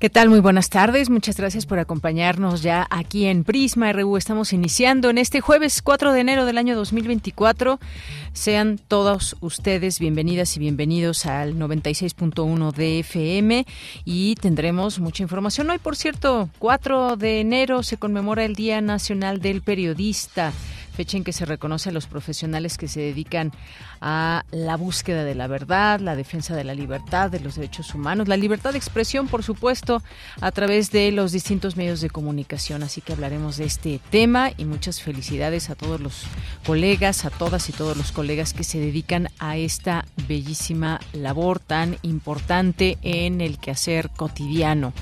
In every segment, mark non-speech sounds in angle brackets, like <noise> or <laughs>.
¿Qué tal? Muy buenas tardes. Muchas gracias por acompañarnos ya aquí en Prisma RU. Estamos iniciando en este jueves 4 de enero del año 2024. Sean todos ustedes bienvenidas y bienvenidos al 96.1 de FM y tendremos mucha información. Hoy, por cierto, 4 de enero se conmemora el Día Nacional del Periodista fecha en que se reconoce a los profesionales que se dedican a la búsqueda de la verdad, la defensa de la libertad, de los derechos humanos, la libertad de expresión, por supuesto, a través de los distintos medios de comunicación. Así que hablaremos de este tema y muchas felicidades a todos los colegas, a todas y todos los colegas que se dedican a esta bellísima labor tan importante en el quehacer cotidiano.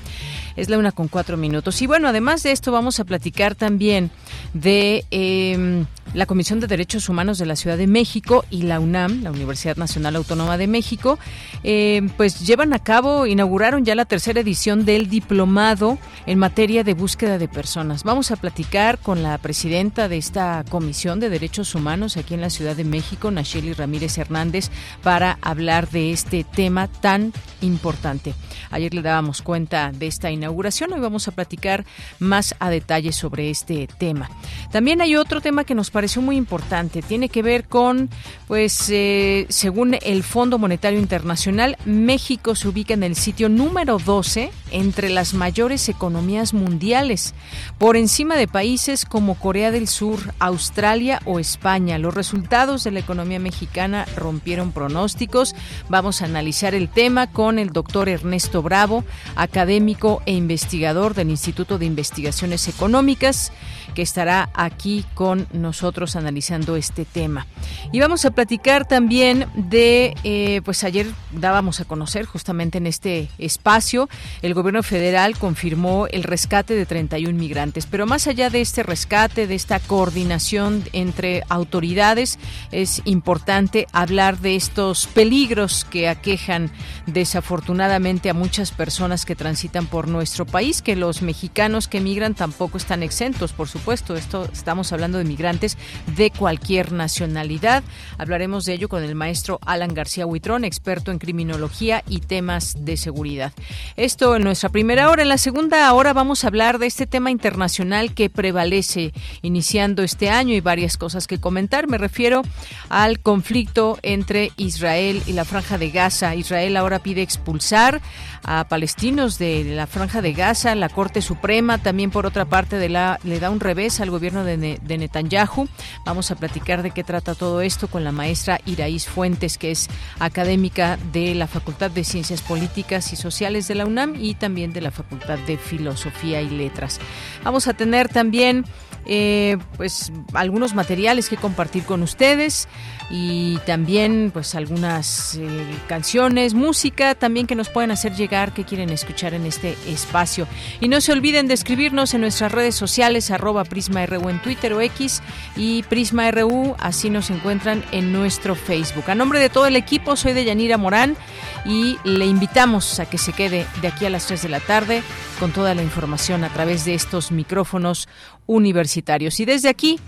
Es la una con cuatro minutos. Y bueno, además de esto, vamos a platicar también de eh, la Comisión de Derechos Humanos de la Ciudad de México y la UNAM, la Universidad Nacional Autónoma de México, eh, pues llevan a cabo, inauguraron ya la tercera edición del diplomado en materia de búsqueda de personas. Vamos a platicar con la presidenta de esta Comisión de Derechos Humanos aquí en la Ciudad de México, Nacheli Ramírez Hernández, para hablar de este tema tan importante. Ayer le dábamos cuenta de esta inauguración, hoy vamos a platicar más a detalle sobre este tema. También hay otro tema que nos pareció muy importante. Tiene que ver con, pues, eh, según el Fondo Monetario Internacional, México se ubica en el sitio número 12 entre las mayores economías mundiales, por encima de países como Corea del Sur, Australia o España. Los resultados de la economía mexicana rompieron pronósticos. Vamos a analizar el tema con el doctor Ernesto Bravo, académico e investigador del Instituto de Investigaciones Económicas, que estará aquí con nosotros analizando este tema. Y vamos a platicar también de, eh, pues ayer dábamos a conocer justamente en este espacio, el gobierno federal confirmó el rescate de 31 migrantes, pero más allá de este rescate, de esta coordinación entre autoridades, es importante hablar de estos peligros que aquejan desafortunadamente a muchas personas que transitan por nuestro país, que los mexicanos que migran tampoco están exentos, por supuesto, esto estamos hablando de migrantes de cualquier nacionalidad. Hablaremos de ello con el maestro Alan García Huitrón, experto en criminología y temas de seguridad. Esto en nuestra primera hora. En la segunda hora vamos a hablar de este tema internacional que prevalece iniciando este año y varias cosas que comentar. Me refiero al conflicto entre Israel y la Franja de Gaza. Israel ahora pide expulsar a palestinos de la Franja de Gaza. La Corte Suprema también, por otra parte, de la, le da un revés al gobierno de, de Netanyahu. Vamos a platicar de qué trata todo esto con la maestra Iraís Fuentes, que es académica de la Facultad de Ciencias Políticas y Sociales de la UNAM y también de la Facultad de Filosofía y Letras. Vamos a tener también eh, pues algunos materiales que compartir con ustedes y también pues algunas eh, canciones, música también que nos pueden hacer llegar que quieren escuchar en este espacio. Y no se olviden de escribirnos en nuestras redes sociales arroba PrismaRU en Twitter o X y PrismaRU, así nos encuentran en nuestro Facebook. A nombre de todo el equipo, soy de Yanira Morán y le invitamos a que se quede de aquí a las 3 de la tarde con toda la información a través de estos micrófonos universitarios. Y desde aquí,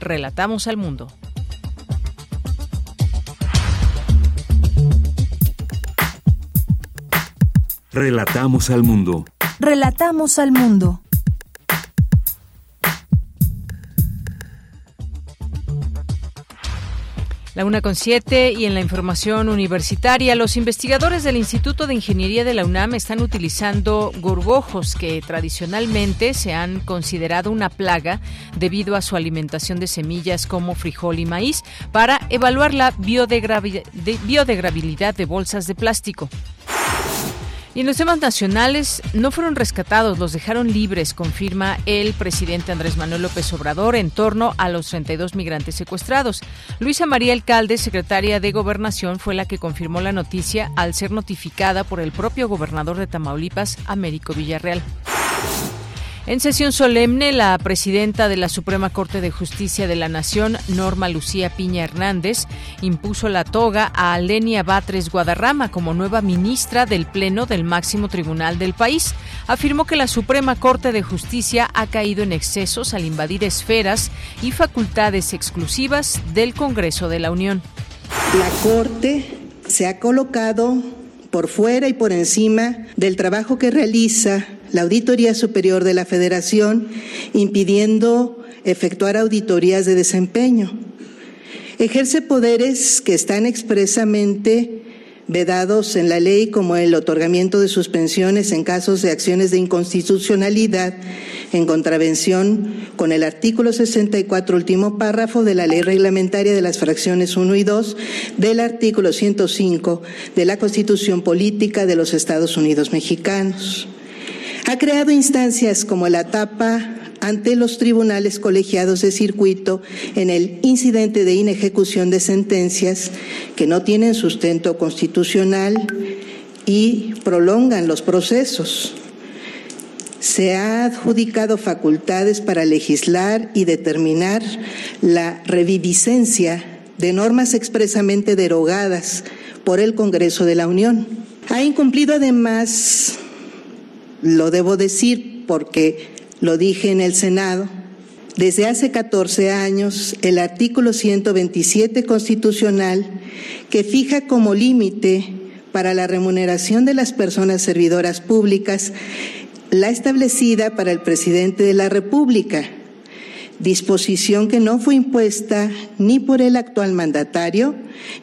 relatamos al mundo. Relatamos al mundo. Relatamos al mundo. La una con siete y en la información universitaria, los investigadores del Instituto de Ingeniería de la UNAM están utilizando gorgojos que tradicionalmente se han considerado una plaga debido a su alimentación de semillas como frijol y maíz para evaluar la biodegradabilidad de bolsas de plástico. Y en los temas nacionales no fueron rescatados, los dejaron libres, confirma el presidente Andrés Manuel López Obrador en torno a los 32 migrantes secuestrados. Luisa María Alcalde, secretaria de Gobernación, fue la que confirmó la noticia al ser notificada por el propio gobernador de Tamaulipas, Américo Villarreal. En sesión solemne, la presidenta de la Suprema Corte de Justicia de la Nación, Norma Lucía Piña Hernández, impuso la toga a Lenia Batres Guadarrama como nueva ministra del Pleno del máximo tribunal del país. Afirmó que la Suprema Corte de Justicia ha caído en excesos al invadir esferas y facultades exclusivas del Congreso de la Unión. La Corte se ha colocado por fuera y por encima del trabajo que realiza la Auditoría Superior de la Federación, impidiendo efectuar auditorías de desempeño. Ejerce poderes que están expresamente vedados en la ley como el otorgamiento de suspensiones en casos de acciones de inconstitucionalidad en contravención con el artículo 64, último párrafo de la ley reglamentaria de las fracciones 1 y 2 del artículo 105 de la Constitución Política de los Estados Unidos Mexicanos. Ha creado instancias como la tapa ante los tribunales colegiados de circuito en el incidente de inejecución de sentencias que no tienen sustento constitucional y prolongan los procesos. Se ha adjudicado facultades para legislar y determinar la reviviscencia de normas expresamente derogadas por el Congreso de la Unión. Ha incumplido además lo debo decir porque lo dije en el Senado, desde hace 14 años el artículo 127 constitucional que fija como límite para la remuneración de las personas servidoras públicas la establecida para el presidente de la República, disposición que no fue impuesta ni por el actual mandatario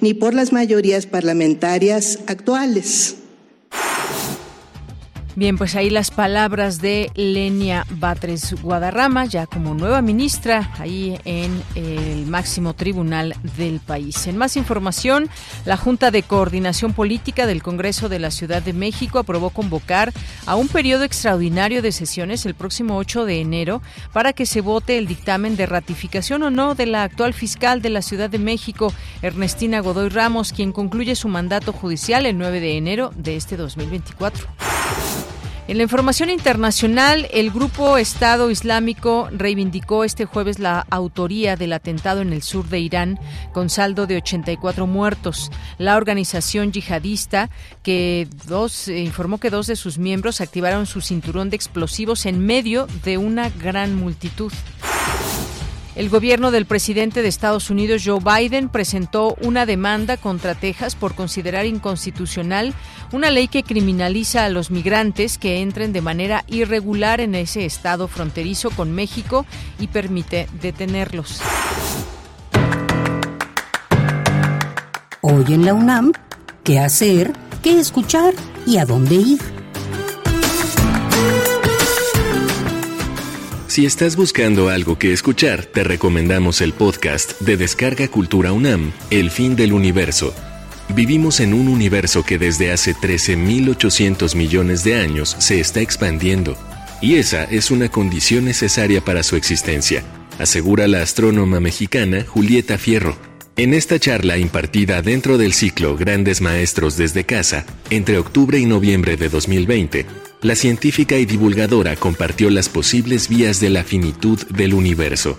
ni por las mayorías parlamentarias actuales. Bien, pues ahí las palabras de Lenia Batres Guadarrama, ya como nueva ministra ahí en el máximo tribunal del país. En más información, la Junta de Coordinación Política del Congreso de la Ciudad de México aprobó convocar a un periodo extraordinario de sesiones el próximo 8 de enero para que se vote el dictamen de ratificación o no de la actual fiscal de la Ciudad de México, Ernestina Godoy Ramos, quien concluye su mandato judicial el 9 de enero de este 2024. En la información internacional, el grupo Estado Islámico reivindicó este jueves la autoría del atentado en el sur de Irán con saldo de 84 muertos. La organización yihadista que dos eh, informó que dos de sus miembros activaron su cinturón de explosivos en medio de una gran multitud. El gobierno del presidente de Estados Unidos, Joe Biden, presentó una demanda contra Texas por considerar inconstitucional una ley que criminaliza a los migrantes que entren de manera irregular en ese estado fronterizo con México y permite detenerlos. Hoy en la UNAM, ¿qué hacer? ¿Qué escuchar? ¿Y a dónde ir? Si estás buscando algo que escuchar, te recomendamos el podcast de Descarga Cultura UNAM, El fin del universo. Vivimos en un universo que desde hace 13.800 millones de años se está expandiendo, y esa es una condición necesaria para su existencia, asegura la astrónoma mexicana Julieta Fierro. En esta charla impartida dentro del ciclo Grandes Maestros desde Casa, entre octubre y noviembre de 2020, la científica y divulgadora compartió las posibles vías de la finitud del universo.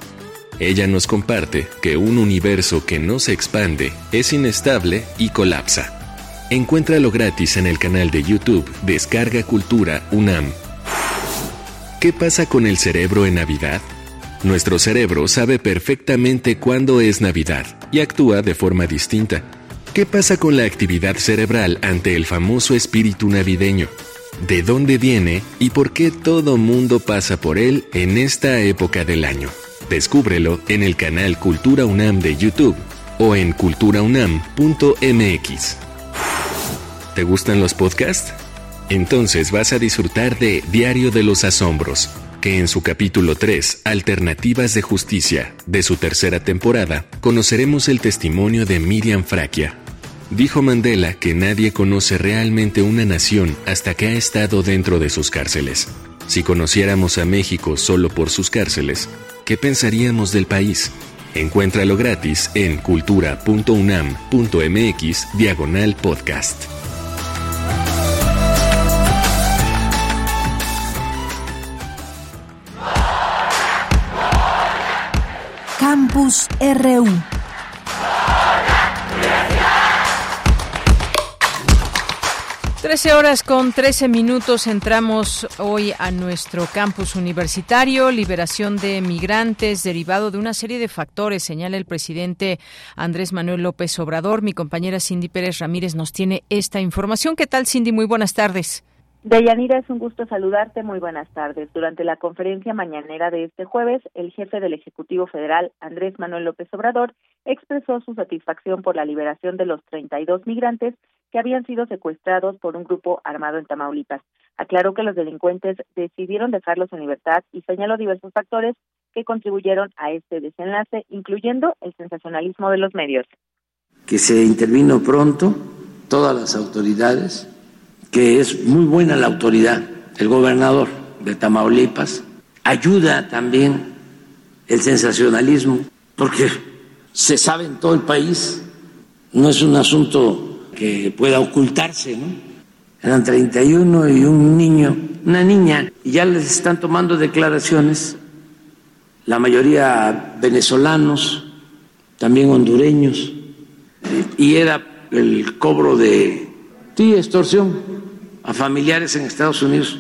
Ella nos comparte que un universo que no se expande es inestable y colapsa. Encuéntralo gratis en el canal de YouTube Descarga Cultura UNAM. ¿Qué pasa con el cerebro en Navidad? Nuestro cerebro sabe perfectamente cuándo es Navidad y actúa de forma distinta. ¿Qué pasa con la actividad cerebral ante el famoso espíritu navideño? de dónde viene y por qué todo mundo pasa por él en esta época del año. Descúbrelo en el canal Cultura UNAM de YouTube o en culturaunam.mx. ¿Te gustan los podcasts? Entonces vas a disfrutar de Diario de los Asombros, que en su capítulo 3, Alternativas de Justicia, de su tercera temporada, conoceremos el testimonio de Miriam Fraquia. Dijo Mandela que nadie conoce realmente una nación hasta que ha estado dentro de sus cárceles. Si conociéramos a México solo por sus cárceles, ¿qué pensaríamos del país? Encuéntralo gratis en cultura.unam.mx diagonal podcast. Campus RU. Trece horas con trece minutos entramos hoy a nuestro campus universitario. Liberación de migrantes derivado de una serie de factores, señala el presidente Andrés Manuel López Obrador. Mi compañera Cindy Pérez Ramírez nos tiene esta información. ¿Qué tal, Cindy? Muy buenas tardes. Deyanira, es un gusto saludarte. Muy buenas tardes. Durante la conferencia mañanera de este jueves, el jefe del Ejecutivo Federal, Andrés Manuel López Obrador, expresó su satisfacción por la liberación de los 32 migrantes que habían sido secuestrados por un grupo armado en Tamaulipas. Aclaró que los delincuentes decidieron dejarlos en libertad y señaló diversos factores que contribuyeron a este desenlace, incluyendo el sensacionalismo de los medios. Que se intervino pronto todas las autoridades que es muy buena la autoridad, el gobernador de Tamaulipas, ayuda también el sensacionalismo, porque se sabe en todo el país, no es un asunto que pueda ocultarse, ¿no? Eran 31 y un niño, una niña, y ya les están tomando declaraciones, la mayoría venezolanos, también hondureños, y era el cobro de Sí, extorsión a familiares en Estados Unidos.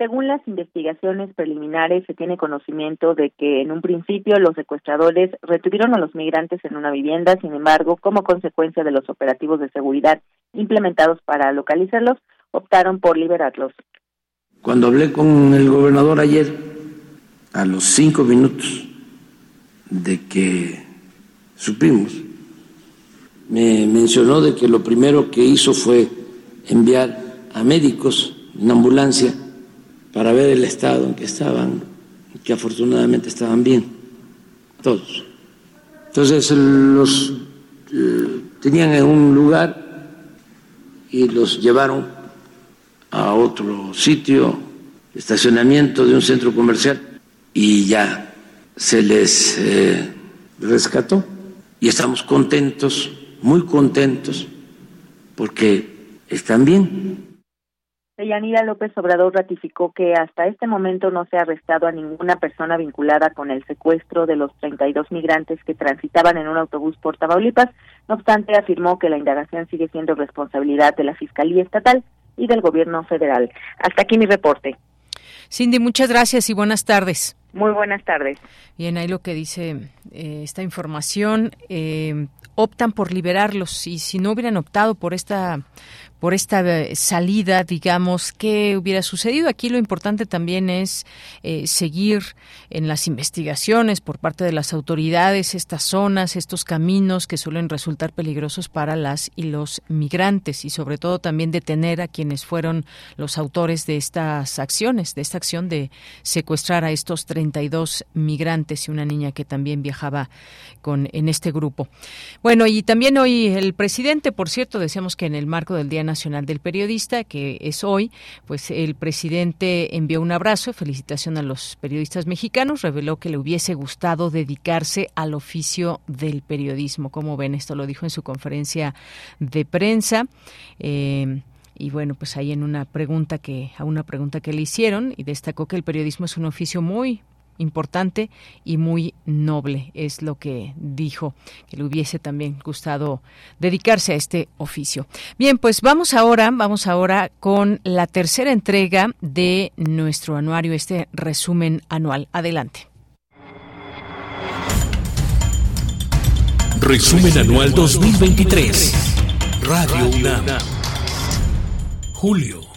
Según las investigaciones preliminares, se tiene conocimiento de que en un principio los secuestradores retuvieron a los migrantes en una vivienda, sin embargo, como consecuencia de los operativos de seguridad implementados para localizarlos, optaron por liberarlos. Cuando hablé con el gobernador ayer, a los cinco minutos de que supimos me mencionó de que lo primero que hizo fue enviar a médicos en ambulancia para ver el estado en que estaban, que afortunadamente estaban bien, todos. Entonces los eh, tenían en un lugar y los llevaron a otro sitio, estacionamiento de un centro comercial, y ya se les eh, rescató y estamos contentos muy contentos porque están bien. Deyanira López Obrador ratificó que hasta este momento no se ha arrestado a ninguna persona vinculada con el secuestro de los 32 migrantes que transitaban en un autobús por Tamaulipas. No obstante, afirmó que la indagación sigue siendo responsabilidad de la Fiscalía Estatal y del Gobierno Federal. Hasta aquí mi reporte. Cindy, muchas gracias y buenas tardes. Muy buenas tardes. Bien, ahí lo que dice eh, esta información. Eh, optan por liberarlos y si no hubieran optado por esta por esta eh, salida, digamos, qué hubiera sucedido. Aquí lo importante también es eh, seguir en las investigaciones por parte de las autoridades estas zonas, estos caminos que suelen resultar peligrosos para las y los migrantes y sobre todo también detener a quienes fueron los autores de estas acciones, de esta acción de secuestrar a estos 32 migrantes y una niña que también viajaba con en este grupo. Bueno, y también hoy el presidente, por cierto, decíamos que en el marco del Día Nacional del Periodista, que es hoy, pues el presidente envió un abrazo, felicitación a los periodistas mexicanos, reveló que le hubiese gustado dedicarse al oficio del periodismo. Como ven, esto lo dijo en su conferencia de prensa. Eh, y bueno, pues ahí en una pregunta que a una pregunta que le hicieron y destacó que el periodismo es un oficio muy importante y muy noble, es lo que dijo, que le hubiese también gustado dedicarse a este oficio. Bien, pues vamos ahora, vamos ahora con la tercera entrega de nuestro anuario, este resumen anual. Adelante. Resumen anual 2023. Radio UNAM. Julio.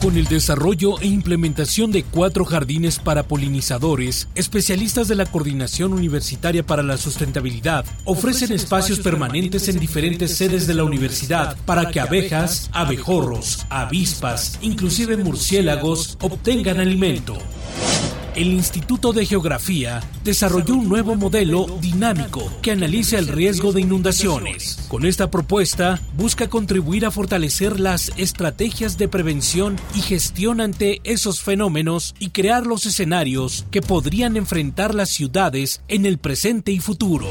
Con el desarrollo e implementación de cuatro jardines para polinizadores, especialistas de la Coordinación Universitaria para la Sustentabilidad ofrecen espacios permanentes en diferentes sedes de la universidad para que abejas, abejorros, avispas, inclusive murciélagos obtengan alimento el Instituto de Geografía desarrolló un nuevo modelo dinámico que analiza el riesgo de inundaciones. Con esta propuesta, busca contribuir a fortalecer las estrategias de prevención y gestión ante esos fenómenos y crear los escenarios que podrían enfrentar las ciudades en el presente y futuro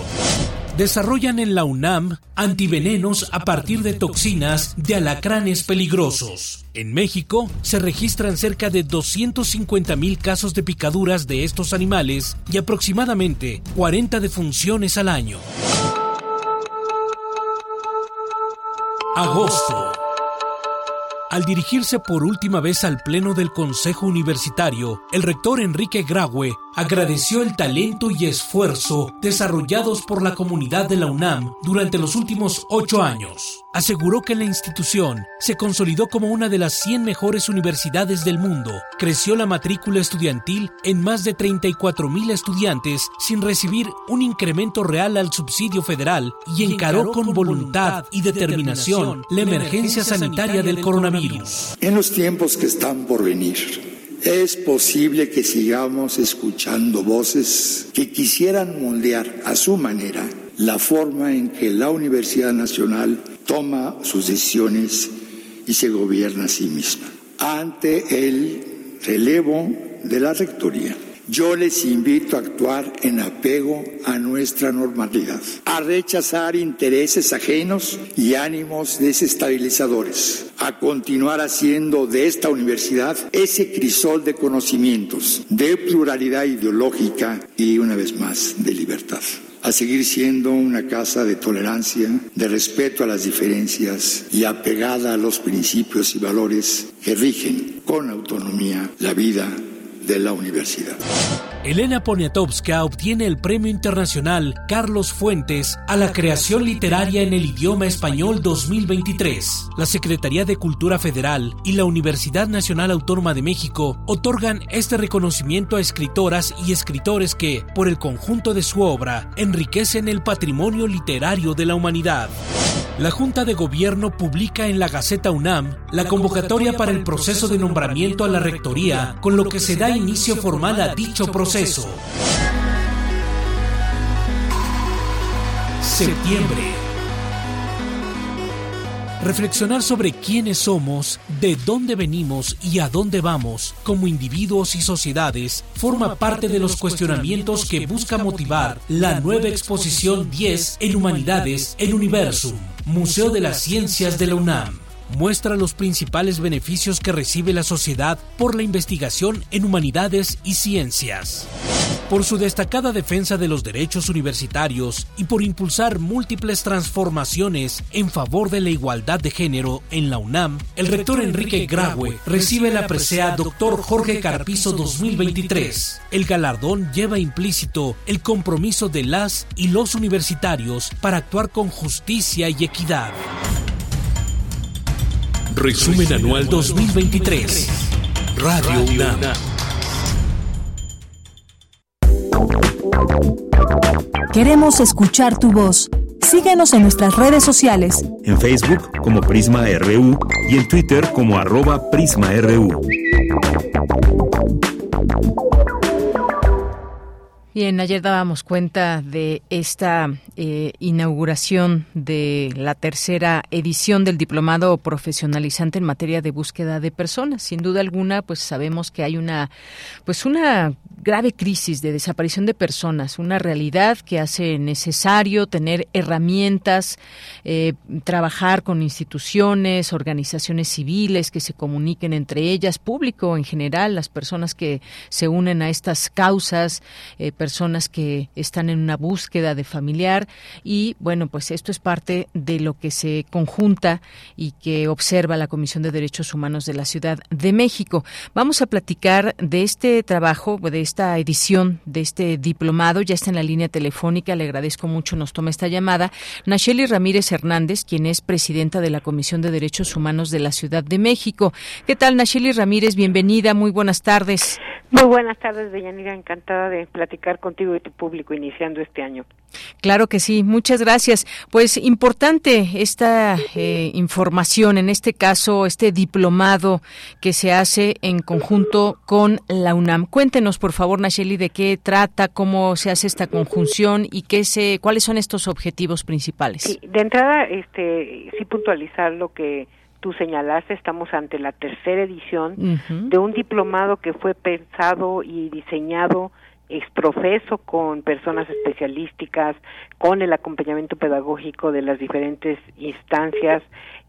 desarrollan en la UNAM antivenenos a partir de toxinas de alacranes peligrosos. En México se registran cerca de 250 mil casos de picaduras de estos animales y aproximadamente 40 defunciones al año. Agosto. Al dirigirse por última vez al Pleno del Consejo Universitario, el rector Enrique Graue agradeció el talento y esfuerzo desarrollados por la comunidad de la UNAM durante los últimos ocho años. Aseguró que la institución se consolidó como una de las 100 mejores universidades del mundo, creció la matrícula estudiantil en más de 34 mil estudiantes sin recibir un incremento real al subsidio federal y encaró con voluntad y determinación la emergencia sanitaria del coronavirus. En los tiempos que están por venir, es posible que sigamos escuchando voces que quisieran moldear a su manera la forma en que la Universidad Nacional toma sus decisiones y se gobierna a sí misma. Ante el relevo de la Rectoría, yo les invito a actuar en apego a nuestra normalidad, a rechazar intereses ajenos y ánimos desestabilizadores, a continuar haciendo de esta universidad ese crisol de conocimientos, de pluralidad ideológica y, una vez más, de libertad a seguir siendo una casa de tolerancia, de respeto a las diferencias y apegada a los principios y valores que rigen con autonomía la vida de la universidad. Elena Poniatowska obtiene el Premio Internacional Carlos Fuentes a la creación literaria en el idioma español 2023. La Secretaría de Cultura Federal y la Universidad Nacional Autónoma de México otorgan este reconocimiento a escritoras y escritores que, por el conjunto de su obra, enriquecen el patrimonio literario de la humanidad. La Junta de Gobierno publica en la Gaceta UNAM la convocatoria para el proceso de nombramiento a la Rectoría, con lo que se da inicio formal a dicho proceso. Septiembre. Reflexionar sobre quiénes somos, de dónde venimos y a dónde vamos como individuos y sociedades forma parte de los cuestionamientos que busca motivar la nueva exposición 10 en Humanidades en Universum Museo de las Ciencias de la UNAM muestra los principales beneficios que recibe la sociedad por la investigación en humanidades y ciencias. Por su destacada defensa de los derechos universitarios y por impulsar múltiples transformaciones en favor de la igualdad de género en la UNAM, el rector Enrique Graue recibe la presea Dr. Jorge Carpizo 2023. El galardón lleva implícito el compromiso de las y los universitarios para actuar con justicia y equidad. Resumen Anual 2023. Radio UNAM. Queremos escuchar tu voz. Síguenos en nuestras redes sociales. En Facebook como Prisma RU y en Twitter como arroba PrismaRU. Bien, ayer dábamos cuenta de esta eh, inauguración de la tercera edición del diplomado profesionalizante en materia de búsqueda de personas. Sin duda alguna, pues sabemos que hay una, pues una grave crisis de desaparición de personas, una realidad que hace necesario tener herramientas, eh, trabajar con instituciones, organizaciones civiles que se comuniquen entre ellas, público en general, las personas que se unen a estas causas. Eh, personas que están en una búsqueda de familiar y bueno, pues esto es parte de lo que se conjunta y que observa la Comisión de Derechos Humanos de la Ciudad de México. Vamos a platicar de este trabajo, de esta edición, de este diplomado, ya está en la línea telefónica, le agradezco mucho, nos toma esta llamada, Nacheli Ramírez Hernández, quien es presidenta de la Comisión de Derechos Humanos de la Ciudad de México. ¿Qué tal, Nacheli Ramírez? Bienvenida, muy buenas tardes. Muy buenas tardes, Deyanira, encantada de platicar contigo y tu público iniciando este año. Claro que sí, muchas gracias. Pues importante esta eh, información, en este caso, este diplomado que se hace en conjunto con la UNAM. Cuéntenos, por favor, Nacheli, de qué trata, cómo se hace esta conjunción y qué se, cuáles son estos objetivos principales. Sí, de entrada, este, sí puntualizar lo que tú señalaste, estamos ante la tercera edición de un diplomado que fue pensado y diseñado exprofeso con personas especialísticas, con el acompañamiento pedagógico de las diferentes instancias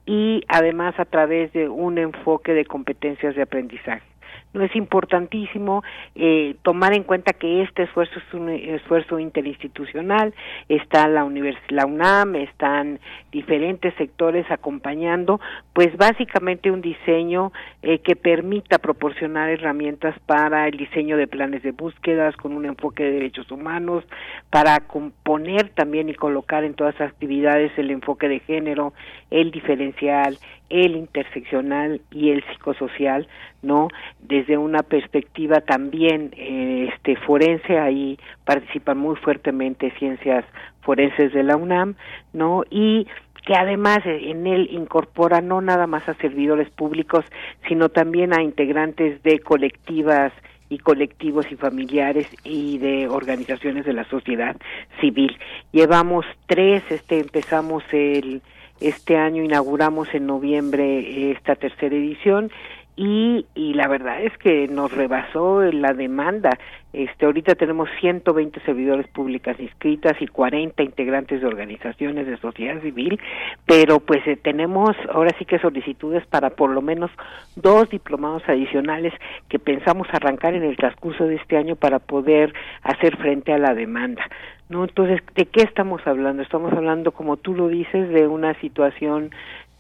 y además a través de un enfoque de competencias de aprendizaje no es importantísimo eh, tomar en cuenta que este esfuerzo es un esfuerzo interinstitucional, está la, la UNAM, están diferentes sectores acompañando, pues básicamente un diseño eh, que permita proporcionar herramientas para el diseño de planes de búsquedas con un enfoque de derechos humanos, para componer también y colocar en todas las actividades el enfoque de género, el diferencial, el interseccional y el psicosocial, ¿no? Desde una perspectiva también eh, este forense, ahí participan muy fuertemente ciencias forenses de la UNAM, ¿no? Y que además en él incorpora no nada más a servidores públicos, sino también a integrantes de colectivas y colectivos y familiares y de organizaciones de la sociedad civil. Llevamos tres, este empezamos el este año inauguramos en noviembre esta tercera edición y, y la verdad es que nos rebasó la demanda. Este, ahorita tenemos 120 servidores públicas inscritas y 40 integrantes de organizaciones de sociedad civil, pero pues eh, tenemos ahora sí que solicitudes para por lo menos dos diplomados adicionales que pensamos arrancar en el transcurso de este año para poder hacer frente a la demanda. ¿No? Entonces, ¿de qué estamos hablando? Estamos hablando, como tú lo dices, de una situación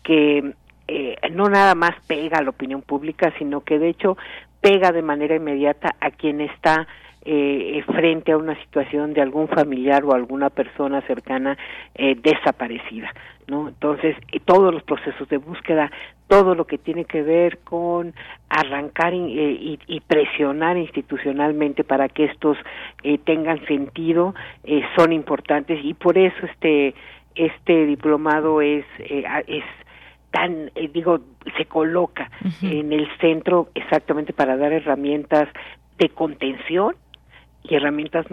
que eh, no nada más pega a la opinión pública, sino que de hecho pega de manera inmediata a quien está eh, frente a una situación de algún familiar o alguna persona cercana eh, desaparecida, ¿no? Entonces, todos los procesos de búsqueda, todo lo que tiene que ver con arrancar y, y presionar institucionalmente para que estos tengan sentido, son importantes y por eso este este diplomado es es tan, eh, digo, se coloca en el centro exactamente para dar herramientas de contención y herramientas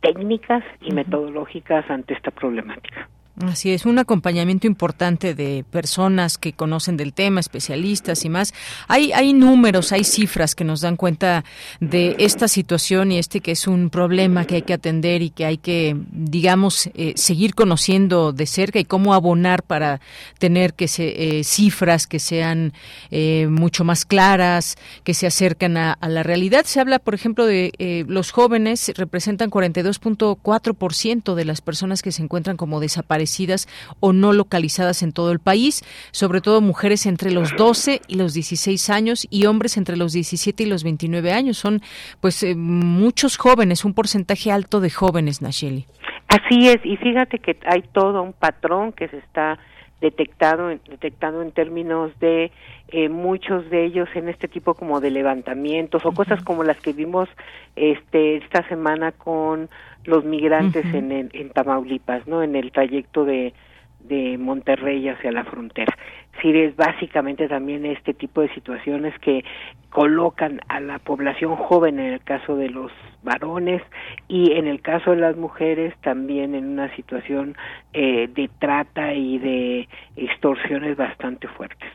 técnicas y metodológicas ante esta problemática. Así es, un acompañamiento importante de personas que conocen del tema, especialistas y más. Hay, hay números, hay cifras que nos dan cuenta de esta situación y este que es un problema que hay que atender y que hay que, digamos, eh, seguir conociendo de cerca y cómo abonar para tener que se, eh, cifras que sean eh, mucho más claras, que se acercan a, a, la realidad. Se habla, por ejemplo, de los jóvenes representan 42.4% de las personas que se encuentran como desaparecidas o no localizadas en todo el país, sobre todo mujeres entre los 12 y los 16 años y hombres entre los 17 y los 29 años. Son pues eh, muchos jóvenes, un porcentaje alto de jóvenes, Nacheli. Así es, y fíjate que hay todo un patrón que se está detectado detectado en términos de eh, muchos de ellos en este tipo como de levantamientos o cosas como las que vimos este esta semana con los migrantes en, en, Tamaulipas, ¿no? En el trayecto de, de Monterrey hacia la frontera. Sí, es básicamente también este tipo de situaciones que colocan a la población joven en el caso de los varones y en el caso de las mujeres también en una situación eh, de trata y de extorsiones bastante fuertes.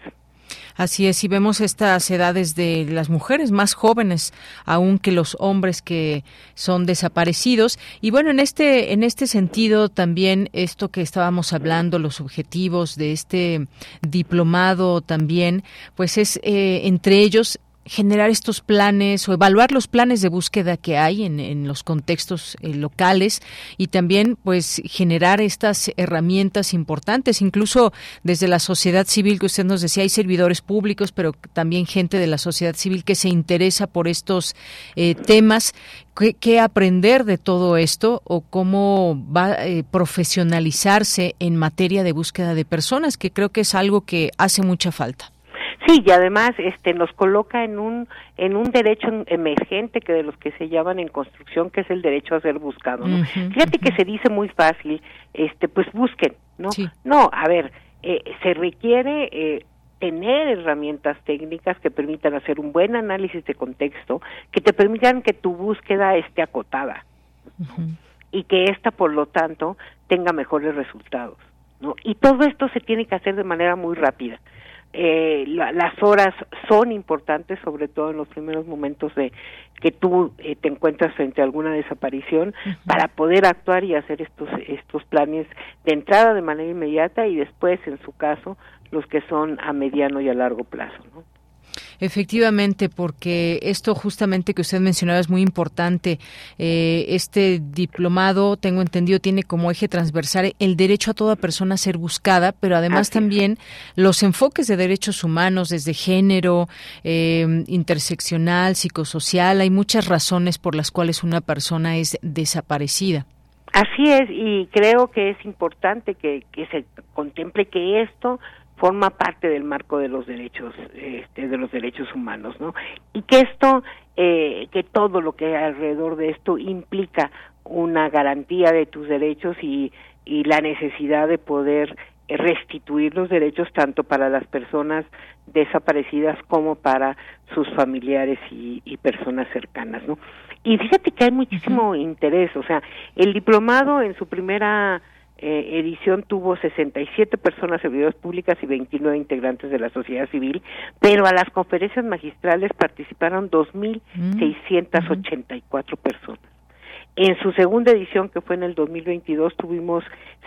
Así es, y vemos estas edades de las mujeres más jóvenes aún que los hombres que son desaparecidos. Y bueno, en este, en este sentido también esto que estábamos hablando, los objetivos de este diplomado también, pues es eh, entre ellos generar estos planes o evaluar los planes de búsqueda que hay en, en los contextos eh, locales y también pues generar estas herramientas importantes. Incluso desde la sociedad civil que usted nos decía hay servidores públicos pero también gente de la sociedad civil que se interesa por estos eh, temas. ¿Qué, aprender de todo esto o cómo va a eh, profesionalizarse en materia de búsqueda de personas que creo que es algo que hace mucha falta Sí, y además este nos coloca en un en un derecho emergente que de los que se llaman en construcción que es el derecho a ser buscado, Fíjate que se dice muy fácil, este pues busquen, ¿no? No, a ver, eh, se requiere eh, tener herramientas técnicas que permitan hacer un buen análisis de contexto, que te permitan que tu búsqueda esté acotada y que ésta, por lo tanto, tenga mejores resultados. ¿no? Y todo esto se tiene que hacer de manera muy rápida eh, las horas son importantes, sobre todo en los primeros momentos de que tú eh, te encuentras frente a alguna desaparición, para poder actuar y hacer estos estos planes de entrada de manera inmediata y después, en su caso, los que son a mediano y a largo plazo. ¿no? Efectivamente, porque esto justamente que usted mencionaba es muy importante. Eh, este diplomado, tengo entendido, tiene como eje transversal el derecho a toda persona a ser buscada, pero además también los enfoques de derechos humanos desde género, eh, interseccional, psicosocial. Hay muchas razones por las cuales una persona es desaparecida. Así es, y creo que es importante que, que se contemple que esto forma parte del marco de los derechos este, de los derechos humanos no y que esto eh, que todo lo que hay alrededor de esto implica una garantía de tus derechos y y la necesidad de poder restituir los derechos tanto para las personas desaparecidas como para sus familiares y, y personas cercanas, ¿no? Y fíjate que hay muchísimo interés, o sea, el diplomado en su primera eh, edición tuvo 67 personas servidores públicas y 29 integrantes de la sociedad civil, pero a las conferencias magistrales participaron 2.684 personas. En su segunda edición, que fue en el 2022, tuvimos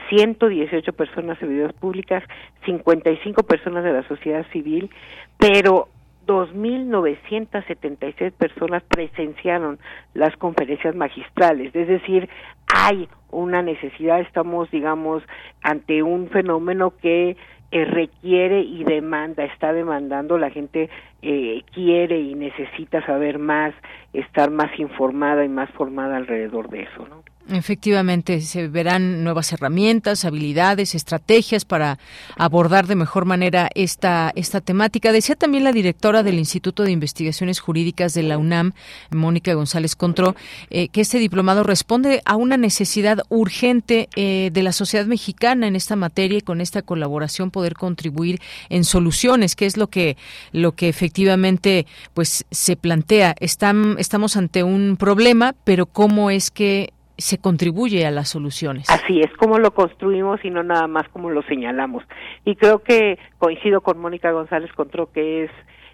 118 personas servidores públicas, 55 personas de la sociedad civil, pero 2.976 personas presenciaron las conferencias magistrales, es decir, hay una necesidad, estamos, digamos, ante un fenómeno que eh, requiere y demanda, está demandando, la gente eh, quiere y necesita saber más, estar más informada y más formada alrededor de eso, ¿no? Efectivamente, se verán nuevas herramientas, habilidades, estrategias para abordar de mejor manera esta, esta temática. Decía también la directora del Instituto de Investigaciones Jurídicas de la UNAM, Mónica González Contró, eh, que este diplomado responde a una necesidad urgente eh, de la sociedad mexicana en esta materia y con esta colaboración poder contribuir en soluciones, que es lo que, lo que efectivamente pues, se plantea. estamos ante un problema, pero ¿cómo es que se contribuye a las soluciones. Así es, como lo construimos y no nada más como lo señalamos. Y creo que coincido con Mónica González Contró que es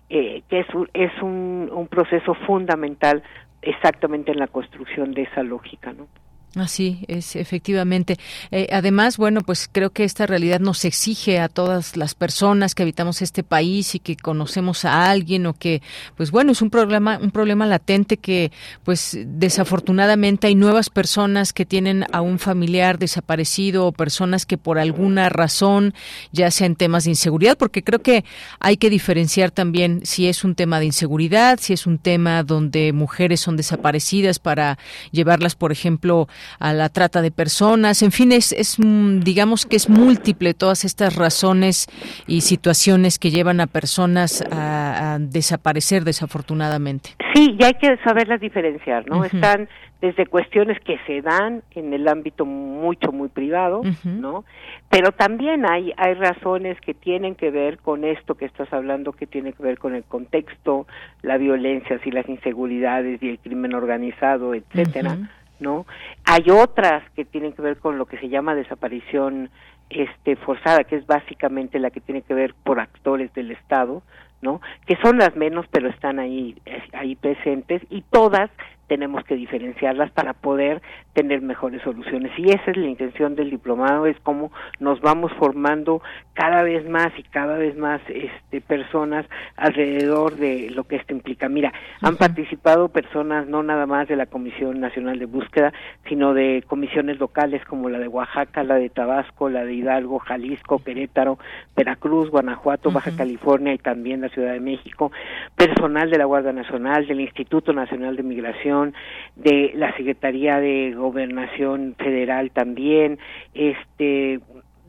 eh, que es, un, es un, un proceso fundamental exactamente en la construcción de esa lógica, ¿no? Así es, efectivamente. Eh, además, bueno, pues creo que esta realidad nos exige a todas las personas que habitamos este país y que conocemos a alguien o que, pues bueno, es un problema, un problema latente que, pues desafortunadamente hay nuevas personas que tienen a un familiar desaparecido o personas que por alguna razón, ya sea en temas de inseguridad, porque creo que hay que diferenciar también si es un tema de inseguridad, si es un tema donde mujeres son desaparecidas para llevarlas, por ejemplo, a la trata de personas, en fin, es, es mm, digamos que es múltiple todas estas razones y situaciones que llevan a personas a, desaparecer desafortunadamente. Sí, y hay que saberlas diferenciar, ¿no? Están desde cuestiones que se dan en el ámbito mucho muy privado, ¿no? Pero también hay hay razones que tienen que ver con esto que estás hablando, que tiene que ver con el contexto, la violencia y las inseguridades y el crimen organizado, etcétera. ¿No? Hay otras que tienen que ver con lo que se llama desaparición este forzada, que es básicamente la que tiene que ver por actores del Estado, ¿no? Que son las menos, pero están ahí, eh, ahí presentes y todas tenemos que diferenciarlas para poder tener mejores soluciones. Y esa es la intención del diplomado, es cómo nos vamos formando cada vez más y cada vez más este, personas alrededor de lo que esto implica. Mira, han participado personas no nada más de la Comisión Nacional de Búsqueda, sino de comisiones locales como la de Oaxaca, la de Tabasco, la de Hidalgo, Jalisco, Querétaro, Veracruz, Guanajuato, Baja California y también la Ciudad de México, personal de la Guardia Nacional, del Instituto Nacional de Migración, de la Secretaría de Gobernación Federal también, este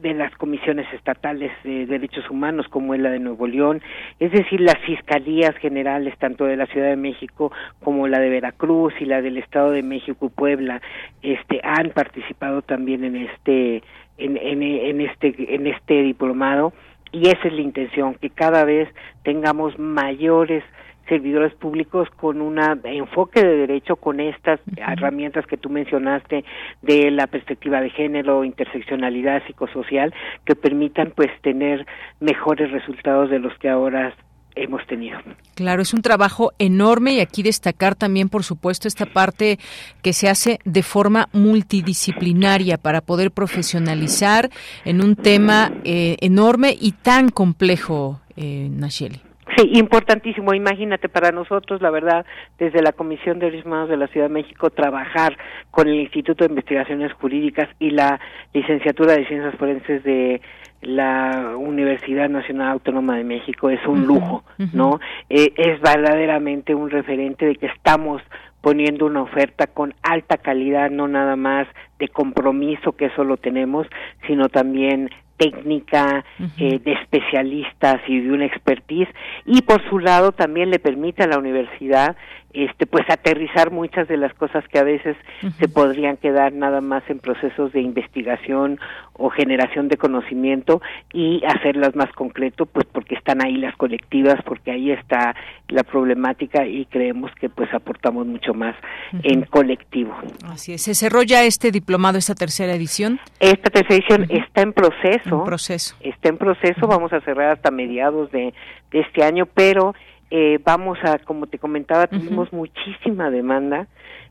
de las comisiones estatales de derechos humanos como es la de Nuevo León, es decir, las fiscalías generales tanto de la Ciudad de México como la de Veracruz y la del Estado de México Puebla, este han participado también en este en, en, en este en este diplomado. Y esa es la intención que cada vez tengamos mayores servidores públicos con un enfoque de derecho con estas herramientas que tú mencionaste de la perspectiva de género, interseccionalidad psicosocial que permitan pues tener mejores resultados de los que ahora hemos tenido. Claro, es un trabajo enorme y aquí destacar también, por supuesto, esta parte que se hace de forma multidisciplinaria para poder profesionalizar en un tema eh, enorme y tan complejo, eh, Nacheli. Sí, importantísimo. Imagínate para nosotros, la verdad, desde la Comisión de Derechos Humanos de la Ciudad de México, trabajar con el Instituto de Investigaciones Jurídicas y la Licenciatura de Ciencias Forenses de la Universidad Nacional Autónoma de México es un lujo, ¿no? Eh, es verdaderamente un referente de que estamos poniendo una oferta con alta calidad, no nada más de compromiso que eso lo tenemos, sino también técnica, eh, de especialistas y de una expertise y por su lado también le permite a la universidad este pues aterrizar muchas de las cosas que a veces se podrían quedar nada más en procesos de investigación o generación de conocimiento y hacerlas más concreto pues porque están ahí las colectivas porque ahí está la problemática y creemos que pues aportamos mucho más en colectivo. Así es. ¿Se cerró ya este diplomado, esta tercera edición? Esta tercera edición está en proceso. En proceso. Está en proceso, vamos a cerrar hasta mediados de, de este año, pero eh, vamos a, como te comentaba, tuvimos muchísima demanda.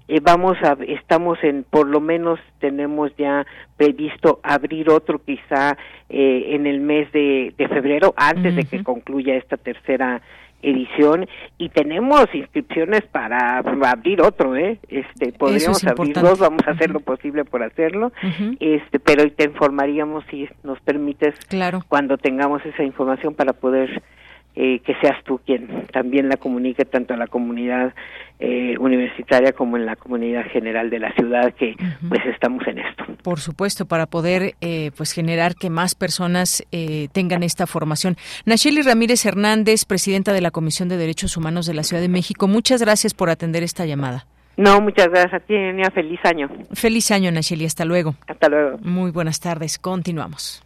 Eh, vamos a, estamos en, por lo menos tenemos ya previsto abrir otro quizá eh, en el mes de, de febrero, antes de que concluya esta tercera edición. Y tenemos inscripciones para abrir otro, ¿eh? Este, podríamos abrir dos, vamos a hacer lo posible por hacerlo, este, pero te informaríamos si nos permites claro. cuando tengamos esa información para poder eh, que seas tú quien también la comunique tanto a la comunidad eh, universitaria como en la comunidad general de la ciudad que pues estamos en esto. Por supuesto, para poder eh, pues generar que más personas tengan esta formación. Nacheli Ramírez Hernández, presidenta de la Comisión de Derechos Humanos de la Ciudad de México, muchas gracias por atender esta llamada. No, muchas gracias a ti, Feliz año. Feliz año, Nacheli. Hasta luego. Hasta luego. Muy buenas tardes. Continuamos.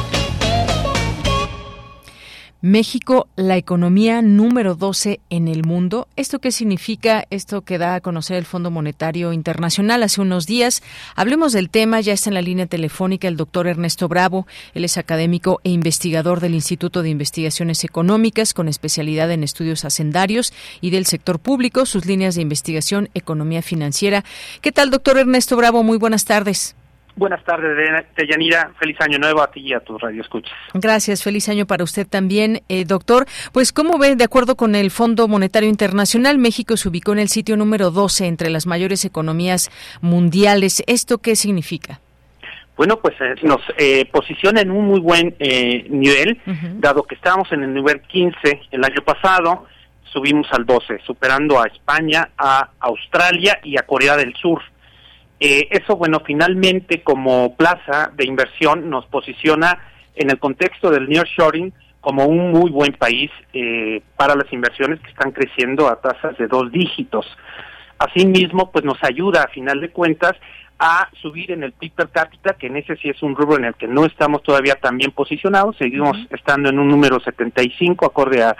México, la economía número 12 en el mundo. ¿Esto qué significa? Esto que da a conocer el Fondo Monetario Internacional hace unos días. Hablemos del tema. Ya está en la línea telefónica el doctor Ernesto Bravo. Él es académico e investigador del Instituto de Investigaciones Económicas con especialidad en estudios hacendarios y del sector público. Sus líneas de investigación, economía financiera. ¿Qué tal, doctor Ernesto Bravo? Muy buenas tardes. Buenas tardes, Deyanira. Feliz año nuevo a ti y a tus radioescuchas. Gracias, feliz año para usted también, eh, doctor. Pues, ¿cómo ve, de acuerdo con el Fondo Monetario Internacional, México se ubicó en el sitio número 12 entre las mayores economías mundiales? ¿Esto qué significa? Bueno, pues eh, nos eh, posiciona en un muy buen nivel, dado que estábamos en el nivel 15 el año pasado, subimos al 12, superando a España, a Australia y a Corea del Sur. Eh, eso, bueno, finalmente como plaza de inversión nos posiciona en el contexto del nearshoring como un muy buen país eh, para las inversiones que están creciendo a tasas de dos dígitos. Asimismo, pues nos ayuda a final de cuentas a subir en el PIB per cápita, que en ese sí es un rubro en el que no estamos todavía tan bien posicionados, seguimos estando en un número 75 acorde a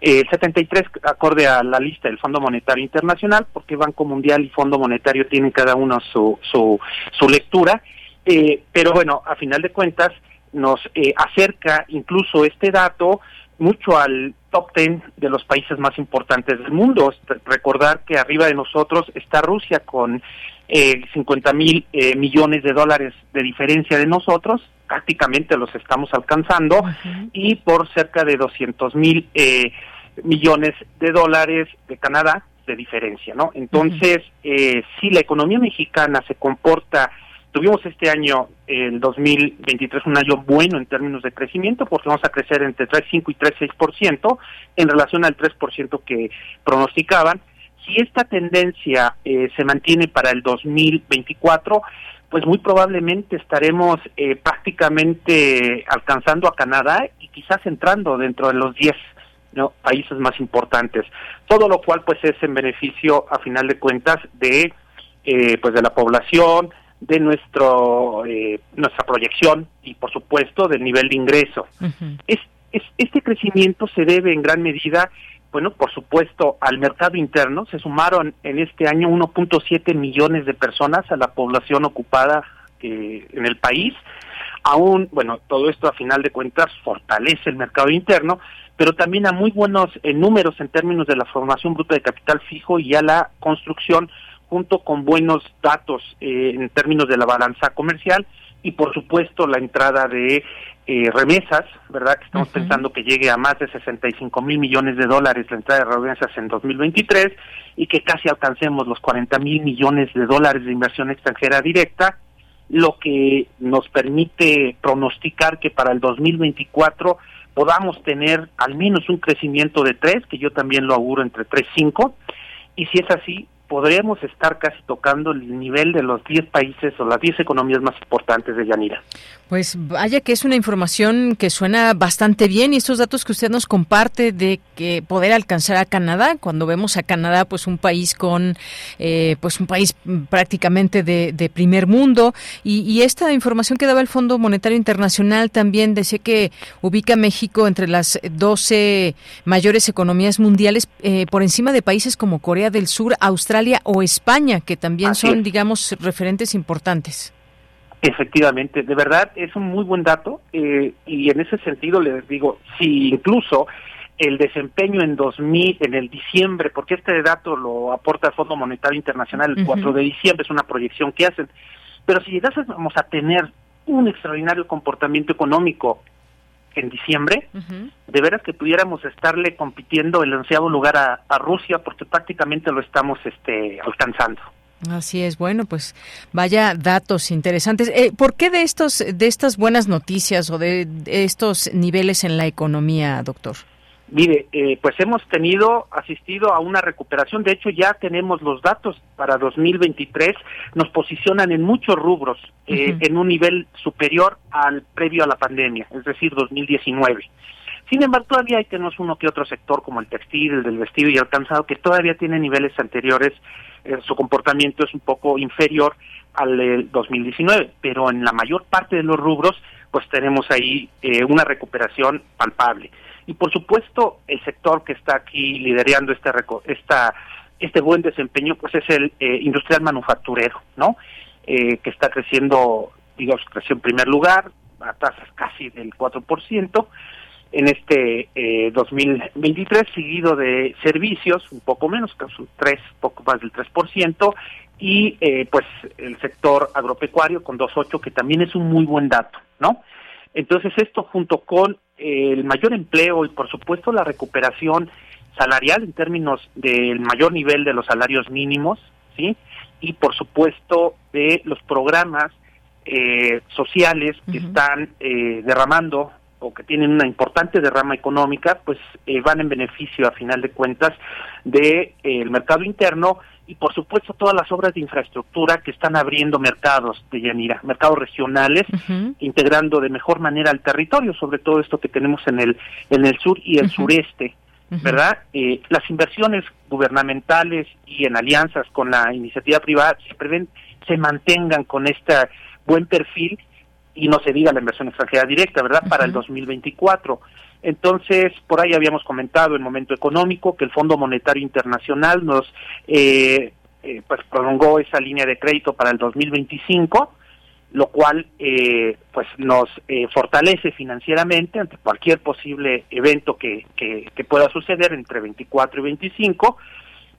el 73 acorde a la lista del Fondo Monetario Internacional, porque Banco Mundial y Fondo Monetario tienen cada uno su, su, su lectura, eh, pero bueno, a final de cuentas nos eh, acerca incluso este dato mucho al top ten de los países más importantes del mundo. Recordar que arriba de nosotros está Rusia con eh, 50 mil eh, millones de dólares de diferencia de nosotros, prácticamente los estamos alcanzando, y por cerca de 200 mil eh, millones de dólares de Canadá de diferencia, ¿no? Entonces, eh, si la economía mexicana se comporta Tuvimos este año, el 2023, un año bueno en términos de crecimiento, porque vamos a crecer entre 3,5 y 3,6% en relación al 3% que pronosticaban. Si esta tendencia eh, se mantiene para el 2024, pues muy probablemente estaremos eh, prácticamente alcanzando a Canadá y quizás entrando dentro de los 10 países más importantes. Todo lo cual pues es en beneficio, a final de cuentas, de eh, pues de la población, de nuestro eh, nuestra proyección y por supuesto del nivel de ingreso. es, este crecimiento se debe en gran medida, bueno, por supuesto, al mercado interno. Se sumaron en este año 1.7 millones de personas a la población ocupada eh, en el país. Aún, bueno, todo esto a final de cuentas fortalece el mercado interno, pero también a muy buenos eh, números en términos de la formación bruta de capital fijo y a la construcción junto con buenos datos eh, en términos de la balanza comercial y por supuesto la entrada de eh, remesas, ¿verdad? Que estamos pensando que llegue a más de 65 mil millones de dólares la entrada de remesas en 2023 y que casi alcancemos los 40 mil millones de dólares de inversión extranjera directa, lo que nos permite pronosticar que para el 2024 podamos tener al menos un crecimiento de 3, que yo también lo auguro entre 3 y 5, y si es así, podremos estar casi tocando el nivel de los 10 países o las 10 economías más importantes de Yanira. Pues vaya que es una información que suena bastante bien y estos datos que usted nos comparte de que poder alcanzar a Canadá, cuando vemos a Canadá pues un país con eh, pues un país prácticamente de, primer mundo y, esta información que daba el Fondo Monetario Internacional también decía que ubica a México entre las 12 mayores economías mundiales eh, por encima de países como Corea del Sur, Australia o España, que también son digamos referentes importantes. Efectivamente, de verdad es un muy buen dato eh, y en ese sentido les digo, si incluso el desempeño en 2000, en el diciembre, porque este dato lo aporta el Fondo Monetario Internacional el 4 de diciembre, es una proyección que hacen, pero si llegásemos a tener un extraordinario comportamiento económico en diciembre, de veras que pudiéramos estarle compitiendo el ansiado lugar a, a Rusia, porque prácticamente lo estamos este, alcanzando. Así es, bueno, pues vaya datos interesantes. Eh, ¿Por qué de estos, de estas buenas noticias o de, estos niveles en la economía, doctor? Mire, eh, pues hemos tenido, asistido a una recuperación, de hecho ya tenemos los datos para 2023, nos posicionan en muchos rubros eh, en un nivel superior al previo a la pandemia, es decir, 2019. Sin embargo, todavía hay tenemos uno que otro sector como el textil, el del vestido y el calzado que todavía tiene niveles anteriores su comportamiento es un poco inferior al del 2019, pero en la mayor parte de los rubros pues tenemos ahí eh, una recuperación palpable. Y por supuesto, el sector que está aquí liderando este esta, este buen desempeño pues es el eh, industrial manufacturero, ¿no? que está creciendo, digamos, creció en primer lugar a tasas casi del 4%, en este eh, 2023, seguido de servicios, un poco menos, casi un 3, poco más del 3%, y eh, pues el sector agropecuario con 2.8, que también es un muy buen dato, ¿no? Entonces esto junto con eh, el mayor empleo y por supuesto la recuperación salarial en términos del mayor nivel de los salarios mínimos, ¿sí? Y por supuesto de los programas eh, sociales que están eh, derramando o que tienen una importante derrama económica, pues eh, van en beneficio, a final de cuentas, del de, el mercado interno y, por supuesto, todas las obras de infraestructura que están abriendo mercados de Yanira, mercados regionales, integrando de mejor manera al territorio, sobre todo esto que tenemos en el, en el sur y el sureste. ¿Verdad? Eh, las inversiones gubernamentales y en alianzas con la iniciativa privada se prevén se mantengan con este buen perfil y no se diga la inversión extranjera directa, ¿verdad? Para el 2024. Entonces, por ahí habíamos comentado en momento económico que el Fondo Monetario Internacional nos eh, eh, pues prolongó esa línea de crédito para el 2025, lo cual eh, pues nos fortalece financieramente ante cualquier posible evento que, que, que pueda suceder entre 24 y 25,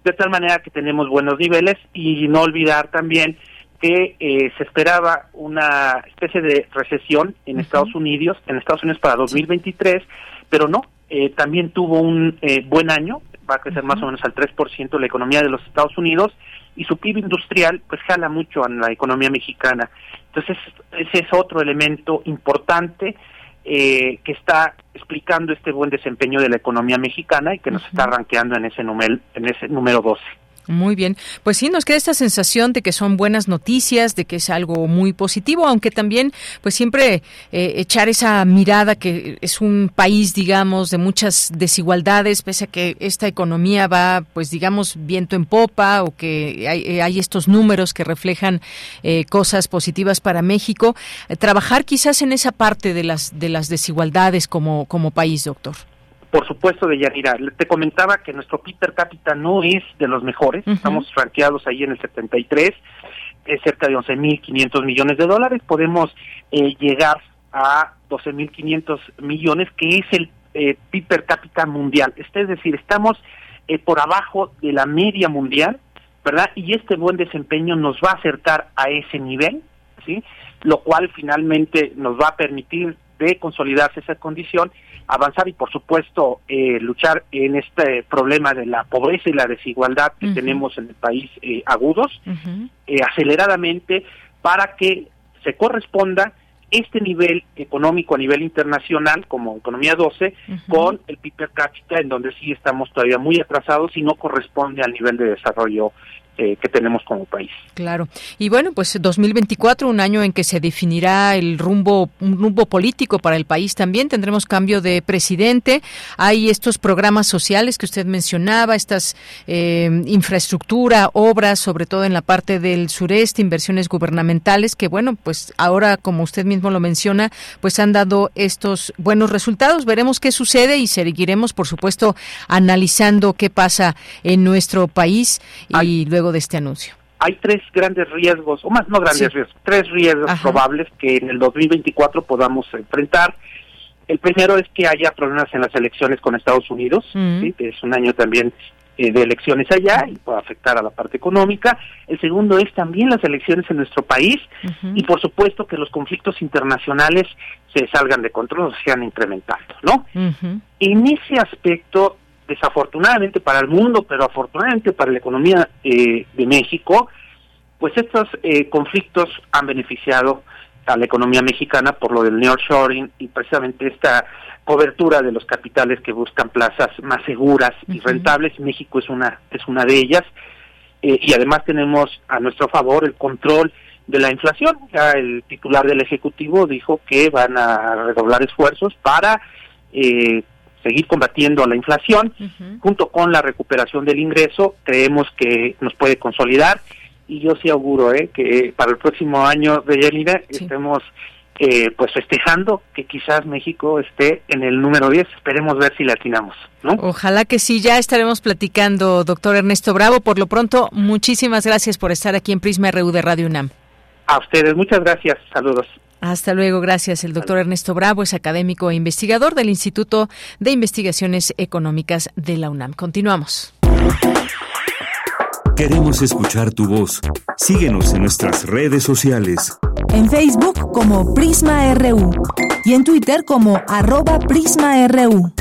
de tal manera que tenemos buenos niveles y no olvidar también que eh, se esperaba una especie de recesión en Estados Unidos, en Estados Unidos para 2023, pero no, eh, también tuvo un eh, buen año, va a crecer más o menos al 3% la economía de los Estados Unidos y su PIB industrial pues jala mucho a la economía mexicana. Entonces ese es otro elemento importante que está explicando este buen desempeño de la economía mexicana y que nos está rankeando en ese número en ese número 12. Muy bien. Pues sí, nos queda esta sensación de que son buenas noticias, de que es algo muy positivo, aunque también, pues siempre eh, echar esa mirada que es un país, digamos, de muchas desigualdades, pese a que esta economía va, pues digamos, viento en popa o que hay, eh, hay estos números que reflejan eh, cosas positivas para México. trabajar quizás en esa parte de las, de las desigualdades como, como país, doctor. Por supuesto, de Yanira. Te comentaba que nuestro PIB per cápita no es de los mejores. Estamos franqueados ahí en el 73, es cerca de 11.500 millones de dólares. Podemos eh, llegar a 12.500 millones, que es el eh, PIB per cápita mundial. Es decir, estamos eh, por abajo de la media mundial, ¿verdad? Y este buen desempeño nos va a acercar a ese nivel, ¿sí? Lo cual finalmente nos va a permitir de consolidarse esa condición avanzar y por supuesto eh, luchar en este problema de la pobreza y la desigualdad que tenemos en el país eh, agudos eh, aceleradamente para que se corresponda este nivel económico a nivel internacional como economía 12 con el PIB per cápita en donde sí estamos todavía muy atrasados y no corresponde al nivel de desarrollo eh, que tenemos como país. Claro. Y bueno, pues 2024, un año en que se definirá el rumbo, un rumbo político para el país también. Tendremos cambio de presidente. Hay estos programas sociales que usted mencionaba, estas eh, infraestructura, obras, sobre todo en la parte del sureste, inversiones gubernamentales, que bueno, pues ahora, como usted mismo lo menciona, pues han dado estos buenos resultados. Veremos qué sucede y seguiremos, por supuesto, analizando qué pasa en nuestro país y luego de este anuncio? Hay tres grandes riesgos, o más no grandes riesgos, tres riesgos probables que en el 2024 podamos enfrentar. El primero es que haya problemas en las elecciones con Estados Unidos, que es un año también eh, de elecciones allá y puede afectar a la parte económica. El segundo es también las elecciones en nuestro país y por supuesto que los conflictos internacionales se salgan de control o se sean incrementando, ¿no? En ese aspecto desafortunadamente para el mundo, pero afortunadamente para la economía eh, de México, pues estos eh, conflictos han beneficiado a la economía mexicana por lo del nearshoring y precisamente esta cobertura de los capitales que buscan plazas más seguras y rentables. México es una es una de ellas eh, y además tenemos a nuestro favor el control de la inflación. Ya el titular del ejecutivo dijo que van a redoblar esfuerzos para eh, seguir combatiendo la inflación, junto con la recuperación del ingreso, creemos que nos puede consolidar y yo sí auguro eh, que para el próximo año de Yelida estemos eh, pues festejando que quizás México esté en el número 10. Esperemos ver si la atinamos. ¿no? Ojalá que sí, ya estaremos platicando, doctor Ernesto Bravo. Por lo pronto, muchísimas gracias por estar aquí en Prisma RU de Radio UNAM. A ustedes, muchas gracias. Saludos. Hasta luego, gracias. El doctor Ernesto Bravo es académico e investigador del Instituto de Investigaciones Económicas de la UNAM. Continuamos. Queremos escuchar tu voz. Síguenos en nuestras redes sociales. En Facebook como Prisma RU y en Twitter como arroba PrismaRU.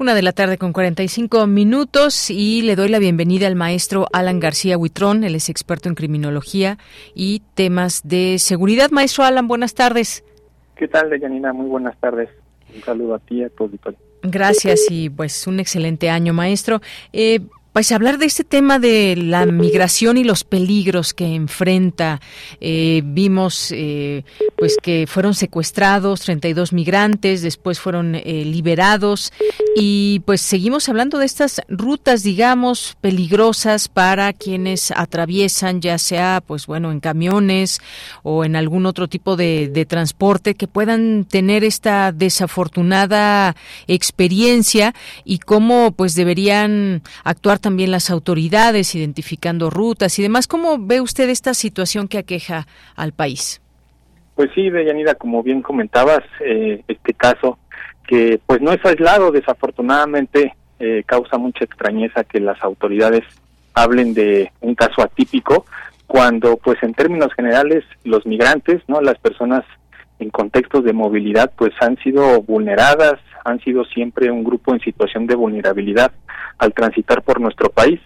Una de la tarde con 45 minutos y le doy la bienvenida al maestro Alan García Huitrón. Él es experto en criminología y temas de seguridad. Maestro Alan, buenas tardes. ¿Qué tal, Deyanina? Muy buenas tardes. Un saludo a ti y a tu auditorio. Gracias y pues un excelente año, maestro. Eh, pues hablar de este tema de la migración y los peligros que enfrenta. Eh, vimos eh, pues que fueron secuestrados 32 migrantes, después fueron eh, liberados Y pues seguimos hablando de estas rutas, digamos, peligrosas para quienes atraviesan, ya sea, pues bueno, en camiones o en algún otro tipo de, transporte, que puedan tener esta desafortunada experiencia y cómo pues deberían actuar también las autoridades identificando rutas y demás. ¿Cómo ve usted esta situación que aqueja al país? Pues sí, Deyanira, como bien comentabas, eh, este caso que pues no es aislado, desafortunadamente eh, causa mucha extrañeza que las autoridades hablen de un caso atípico cuando pues en términos generales los migrantes, ¿no? Las personas en contextos de movilidad pues han sido vulneradas, han sido siempre un grupo en situación de vulnerabilidad al transitar por nuestro país.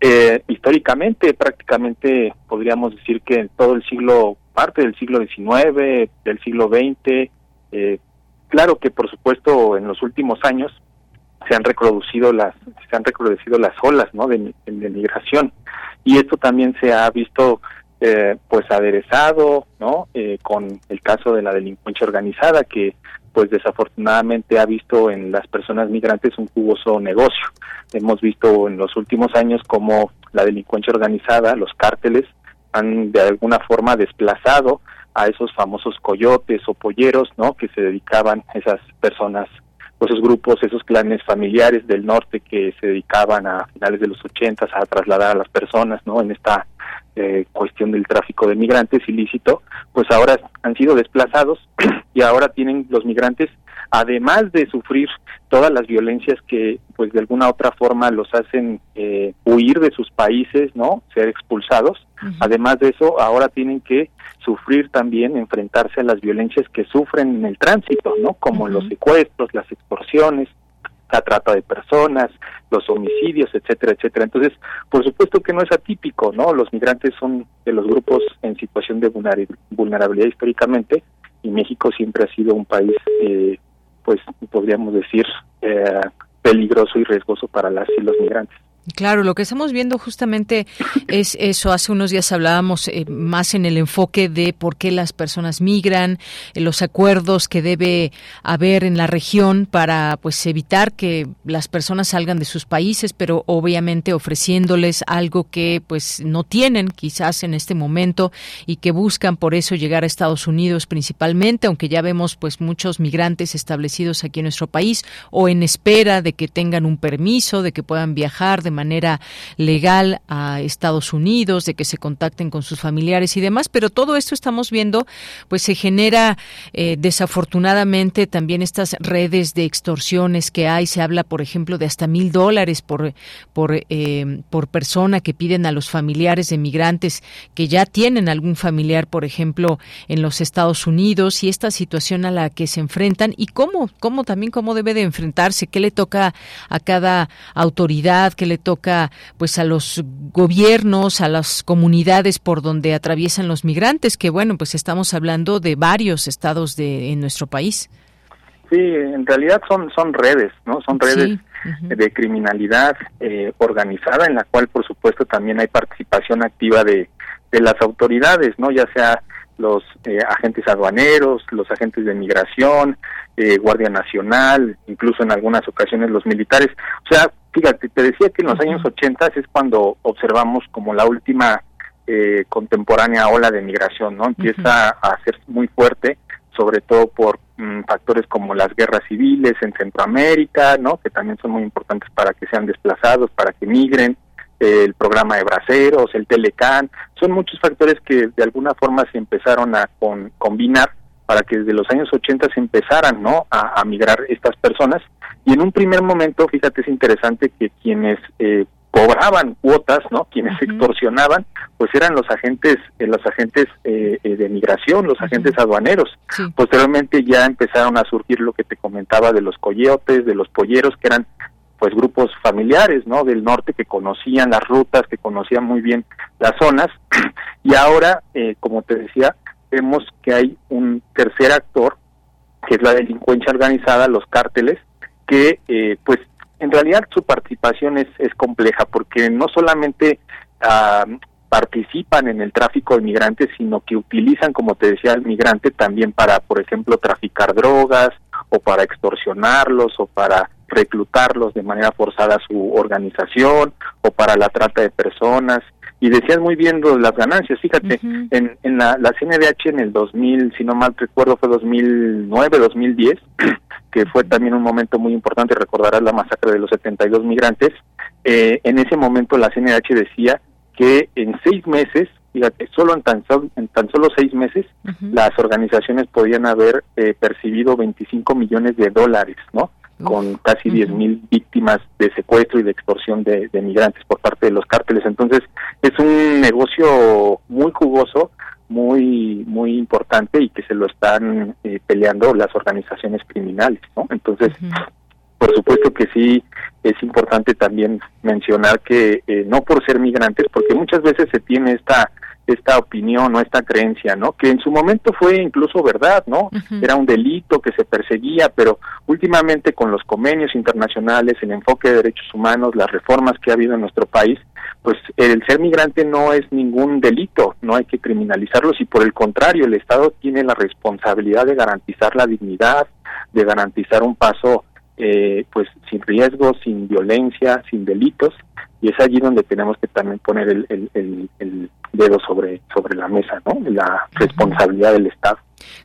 Eh, históricamente, prácticamente podríamos decir que en todo el siglo, parte del siglo XIX, del siglo XX, eh, claro que por supuesto en los últimos años se han reproducido las se han recrudecido las olas no de migración y esto también se ha visto eh, pues aderezado no eh, con el caso de la delincuencia organizada que pues desafortunadamente ha visto en las personas migrantes un jugoso negocio hemos visto en los últimos años como la delincuencia organizada los cárteles han de alguna forma desplazado a esos famosos coyotes o polleros, ¿no? Que se dedicaban esas personas, esos grupos, esos clanes familiares del norte que se dedicaban a finales de los ochentas a trasladar a las personas, ¿no? En esta eh, cuestión del tráfico de migrantes ilícito, pues ahora han sido desplazados <clears throat> y ahora tienen los migrantes además de sufrir todas las violencias que pues de alguna otra forma los hacen eh, huir de sus países, ¿no? Ser expulsados. Además de eso, ahora tienen que sufrir también, enfrentarse a las violencias que sufren en el tránsito, ¿no? Como los secuestros, las extorsiones, la trata de personas, los homicidios, etcétera, etcétera. Entonces, por supuesto que no es atípico, ¿no? Los migrantes son de los grupos en situación de vulnerabilidad históricamente y México siempre ha sido un país eh, pues podríamos decir, eh, peligroso y riesgoso para las y los migrantes. Claro, lo que estamos viendo justamente es eso. Hace unos días hablábamos eh, más en el enfoque de por qué las personas migran, eh, los acuerdos que debe haber en la región para pues evitar que las personas salgan de sus países, pero obviamente ofreciéndoles algo que pues no tienen quizás en este momento y que buscan por eso llegar a Estados Unidos principalmente, aunque ya vemos pues muchos migrantes establecidos aquí en nuestro país o en espera de que tengan un permiso, de que puedan viajar de manera legal a Estados Unidos, de que se contacten con sus familiares y demás, pero todo esto estamos viendo, pues se genera eh, desafortunadamente también estas redes de extorsiones que hay. Se habla, por ejemplo, de hasta mil dólares por por eh, por persona que piden a los familiares de migrantes que ya tienen algún familiar, por ejemplo, en los Estados Unidos y esta situación a la que se enfrentan y cómo cómo también cómo debe de enfrentarse, qué le toca a cada autoridad, qué le toca pues a los gobiernos, a las comunidades por donde atraviesan los migrantes, que bueno, pues estamos hablando de varios estados de en nuestro país. Sí, en realidad son son redes, ¿no? Son redes de criminalidad eh, organizada en la cual por supuesto también hay participación activa de de las autoridades, ¿no? Ya sea los eh, agentes aduaneros, los agentes de migración, eh, Guardia Nacional, incluso en algunas ocasiones los militares. O sea, fíjate, te decía que en los años 80 es cuando observamos como la última eh, contemporánea ola de migración, ¿no? Empieza a ser muy fuerte, sobre todo por mm, factores como las guerras civiles en Centroamérica, ¿no? Que también son muy importantes para que sean desplazados, para que migren, el programa de braceros, el Telecan, son muchos factores que de alguna forma se empezaron a combinar para que desde los años 80 se empezaran ¿no? a, migrar estas personas. Y en un primer momento, fíjate, es interesante que quienes eh, cobraban cuotas, ¿no? Quienes extorsionaban, pues eran los agentes, eh, los agentes eh, de migración, los agentes aduaneros. Posteriormente ya empezaron a surgir lo que te comentaba de los coyotes, de los polleros, que eran pues grupos familiares, ¿no? Del norte que conocían las rutas, que conocían muy bien las zonas. <clears throat> Y ahora, como te decía, vemos que hay un tercer actor, que es la delincuencia organizada, los cárteles, que eh, pues en realidad su participación es, es compleja porque no solamente ah, participan en el tráfico de migrantes, sino que utilizan, como te decía, al migrante también para, por ejemplo, traficar drogas o para extorsionarlos o para reclutarlos de manera forzada a su organización o para la trata de personas. Y decías muy bien las ganancias, fíjate, en, en la, la CNDH en el 2000, si no mal recuerdo, fue 2009, 2010, <clears throat> que fue también un momento muy importante, recordarás la masacre de los 72 migrantes, eh, en ese momento la CNDH decía que en seis meses fíjate, solo en tan, en tan solo seis meses las organizaciones podían haber eh, percibido 25 millones de dólares, ¿no? Con casi 10 mil víctimas de secuestro y de extorsión de, migrantes por parte de los cárteles. Entonces, es un negocio muy jugoso, muy muy importante y que se lo están eh, peleando las organizaciones criminales, ¿no? Entonces, por supuesto que sí es importante también mencionar que eh, no por ser migrantes, porque muchas veces se tiene esta esta opinión o esta creencia, ¿no? Que en su momento fue incluso verdad, ¿no? Era un delito que se perseguía, pero últimamente con los convenios internacionales, el enfoque de derechos humanos, las reformas que ha habido en nuestro país, pues el ser migrante no es ningún delito, no hay que criminalizarlos y por el contrario, el Estado tiene la responsabilidad de garantizar la dignidad, de garantizar un paso eh, pues sin riesgos, sin violencia, sin delitos, y es allí donde tenemos que también poner el, el, el, dedo sobre, sobre la mesa, ¿no? La responsabilidad del Estado.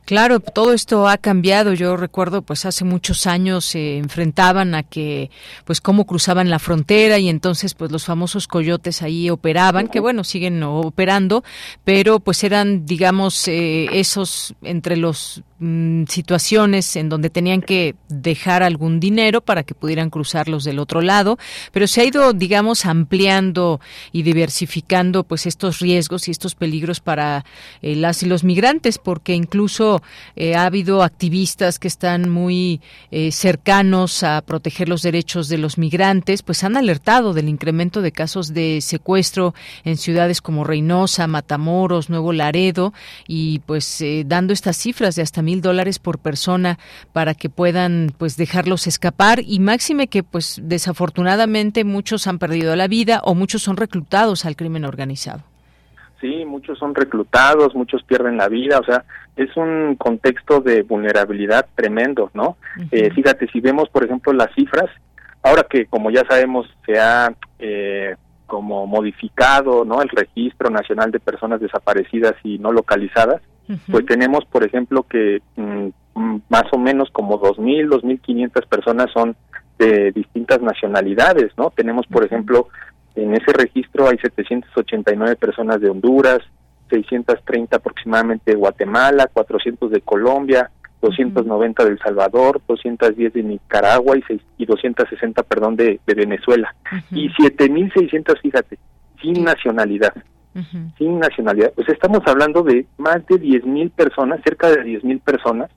Claro, todo esto ha cambiado. Yo recuerdo, pues hace muchos años se enfrentaban a que, pues cómo cruzaban la frontera y entonces, pues los famosos coyotes ahí operaban, que bueno, siguen operando, pero pues eran, digamos, eh, esos entre los mm, situaciones en donde tenían que dejar algún dinero para que pudieran cruzarlos del otro lado, pero se ha ido, digamos, ampliando y diversificando, pues estos riesgos y estos peligros para eh, las y los migrantes, porque incluso incluso eh, ha habido activistas que están muy eh, cercanos a proteger los derechos de los migrantes, pues han alertado del incremento de casos de secuestro en ciudades como Reynosa, Matamoros, Nuevo Laredo y pues eh, dando estas cifras de hasta mil dólares por persona para que puedan pues dejarlos escapar y máxime que pues desafortunadamente muchos han perdido la vida o muchos son reclutados al crimen organizado. Sí, muchos son reclutados, muchos pierden la vida, o sea, es un contexto de vulnerabilidad tremendo, ¿no? eh, fíjate, si vemos, por ejemplo, las cifras, ahora que, como ya sabemos, se ha eh, como modificado, ¿no? El Registro Nacional de Personas Desaparecidas y No Localizadas, pues tenemos, por ejemplo, que mm, mm, más o menos como 2.000, 2.500 personas son de distintas nacionalidades, ¿no? Tenemos, por ejemplo, en ese registro hay 789 personas de Honduras, 630 aproximadamente de Guatemala, 400 de Colombia, 290 de El Salvador, 210 de Nicaragua y, y 260, perdón, de, Venezuela. Y 7.600, fíjate, sin nacionalidad. Sin nacionalidad. Pues estamos hablando de más de 10.000 personas, cerca de 10.000 personas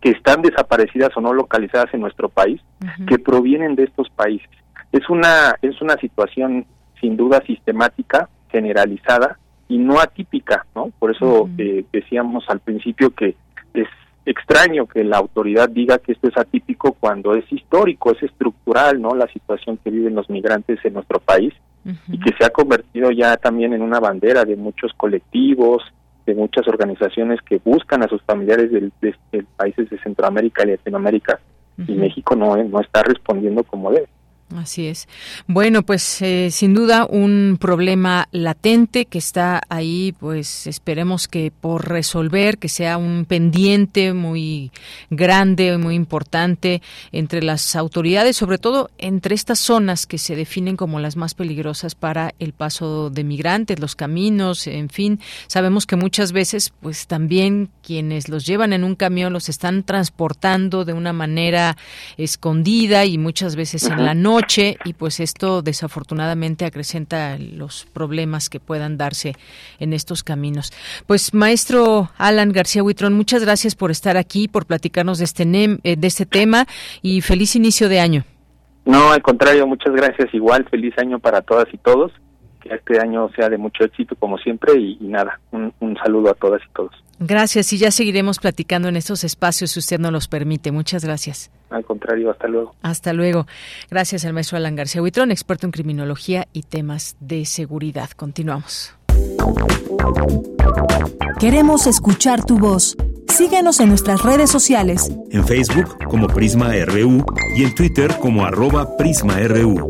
que están desaparecidas o no localizadas en nuestro país, que provienen de estos países. Es una, es una situación sin duda sistemática, generalizada y no atípica, ¿no? Por eso eh, decíamos al principio que es extraño que la autoridad diga que esto es atípico cuando es histórico, es estructural, ¿no? La situación que viven los migrantes en nuestro país y que se ha convertido ya también en una bandera de muchos colectivos, de muchas organizaciones que buscan a sus familiares de, países de Centroamérica y Latinoamérica y México no, no está respondiendo como debe. Así es. Bueno, pues eh, sin duda un problema latente que está ahí, pues esperemos que por resolver, que sea un pendiente muy grande, muy importante entre las autoridades, sobre todo entre estas zonas que se definen como las más peligrosas para el paso de migrantes, los caminos, en fin. Sabemos que muchas veces, pues también quienes los llevan en un camión los están transportando de una manera escondida y muchas veces en la noche y pues esto desafortunadamente acrecenta los problemas que puedan darse en estos caminos. Pues maestro Alan García Huitrón, muchas gracias por estar aquí, por platicarnos de este, eh, de este tema y feliz inicio de año. No, al contrario, muchas gracias. Igual, feliz año para todas y todos. Que este año sea de mucho éxito, como siempre, y, nada, un saludo a todas y todos. Gracias y ya seguiremos platicando en estos espacios si usted nos los permite. Muchas gracias. Al contrario, hasta luego. Hasta luego. Gracias al maestro Alan García Huitrón, experto en criminología y temas de seguridad. Continuamos. Queremos escuchar tu voz. Síguenos en nuestras redes sociales. En Facebook como Prisma RU y en Twitter como arroba PrismaRU.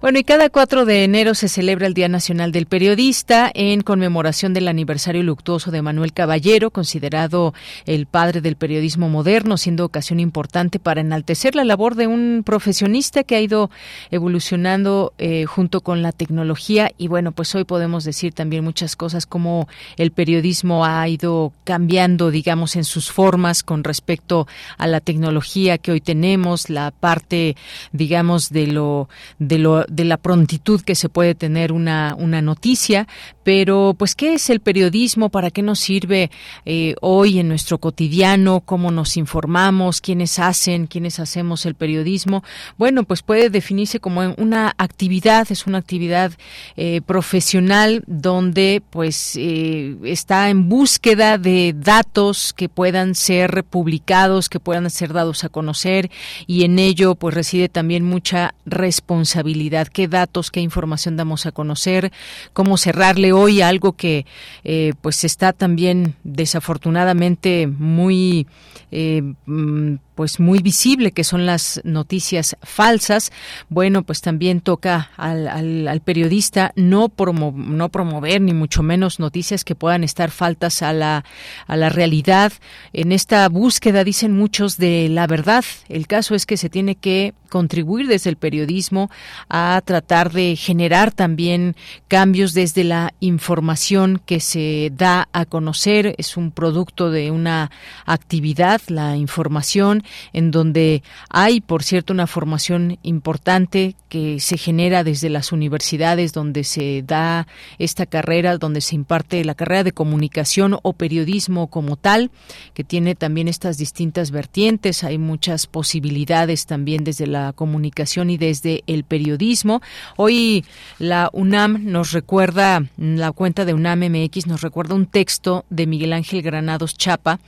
Bueno, y cada 4 de enero se celebra el Día Nacional del Periodista en conmemoración del aniversario luctuoso de Manuel Caballero, considerado el padre del periodismo moderno, siendo ocasión importante para enaltecer la labor de un profesionista que ha ido evolucionando eh, junto con la tecnología. Y bueno, pues hoy podemos decir también muchas cosas como el periodismo ha ido cambiando, digamos, en sus formas con respecto a la tecnología que hoy tenemos, la parte, digamos, de lo, de lo de la prontitud que se puede tener una, una noticia, pero pues ¿qué es el periodismo? ¿Para qué nos sirve eh, hoy en nuestro cotidiano? ¿Cómo nos informamos? ¿Quiénes hacen? ¿Quiénes hacemos el periodismo? Bueno, pues puede definirse como una actividad, es una actividad eh, profesional donde pues eh, está en búsqueda de datos que puedan ser publicados, que puedan ser dados a conocer y en ello pues reside también mucha responsabilidad qué datos, qué información damos a conocer, cómo cerrarle hoy algo que eh, pues está también desafortunadamente muy eh, mm, pues muy visible que son las noticias falsas. Bueno pues también toca al, al, periodista no no promover ni mucho menos noticias que puedan estar faltas a la a la realidad. En esta búsqueda dicen muchos de la verdad. El caso es que se tiene que contribuir desde el periodismo a tratar de generar también cambios desde la información que se da a conocer. Es un producto de una actividad la información, en donde hay, por cierto, una formación importante que se genera desde las universidades donde se da esta carrera, donde se imparte la carrera de comunicación o periodismo como tal, que tiene también estas distintas vertientes. Hay muchas posibilidades también desde la comunicación y desde el periodismo. Hoy la UNAM nos recuerda, la cuenta de UNAM MX nos recuerda un texto de Miguel Ángel Granados Chapa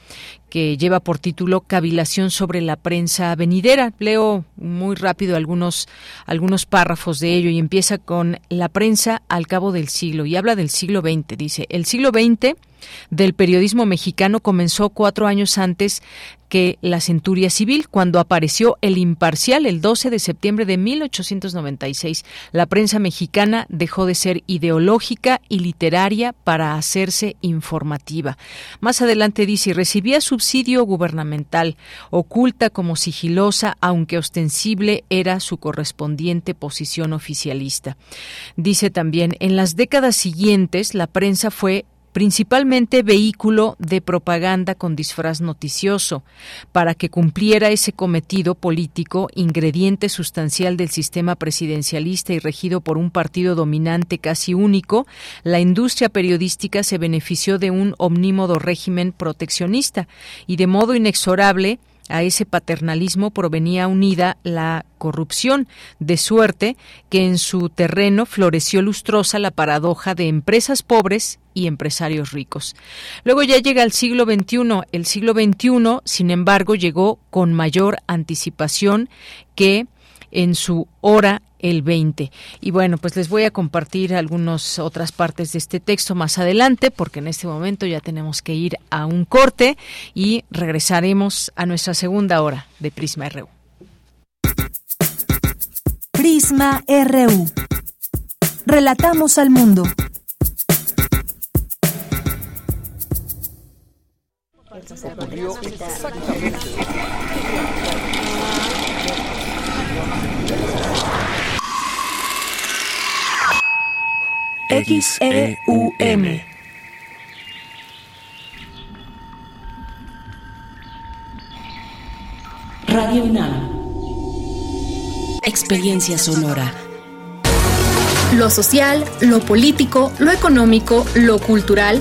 que lleva por título Cavilación sobre la prensa venidera. Leo muy rápido algunos, algunos párrafos de ello y empieza con la prensa al cabo del siglo y habla del siglo XX. Dice, el siglo XX del periodismo mexicano comenzó cuatro años antes que la centuria civil, cuando apareció el imparcial el 12 de septiembre de 1896. La prensa mexicana dejó de ser ideológica y literaria para hacerse informativa. Más adelante dice, recibía subsidio gubernamental, oculta como sigilosa, aunque ostensible era su correspondiente posición oficialista. Dice también, en las décadas siguientes la prensa fue principalmente vehículo de propaganda con disfraz noticioso, para que cumpliera ese cometido político, ingrediente sustancial del sistema presidencialista y regido por un partido dominante casi único, la industria periodística se benefició de un omnímodo régimen proteccionista y de modo inexorable a ese paternalismo provenía unida la corrupción, de suerte que en su terreno floreció lustrosa la paradoja de empresas pobres y empresarios ricos. Luego ya llega el siglo XXI. El siglo XXI, sin embargo, llegó con mayor anticipación que en su hora el 20. Y bueno, pues les voy a compartir algunas otras partes de este texto más adelante, porque en este momento ya tenemos que ir a un corte y regresaremos a nuestra segunda hora de Prisma RU. Prisma RU. Relatamos al mundo. XEUM. Radio UNAM. Experiencia sonora. Lo social, lo político, lo económico, lo cultural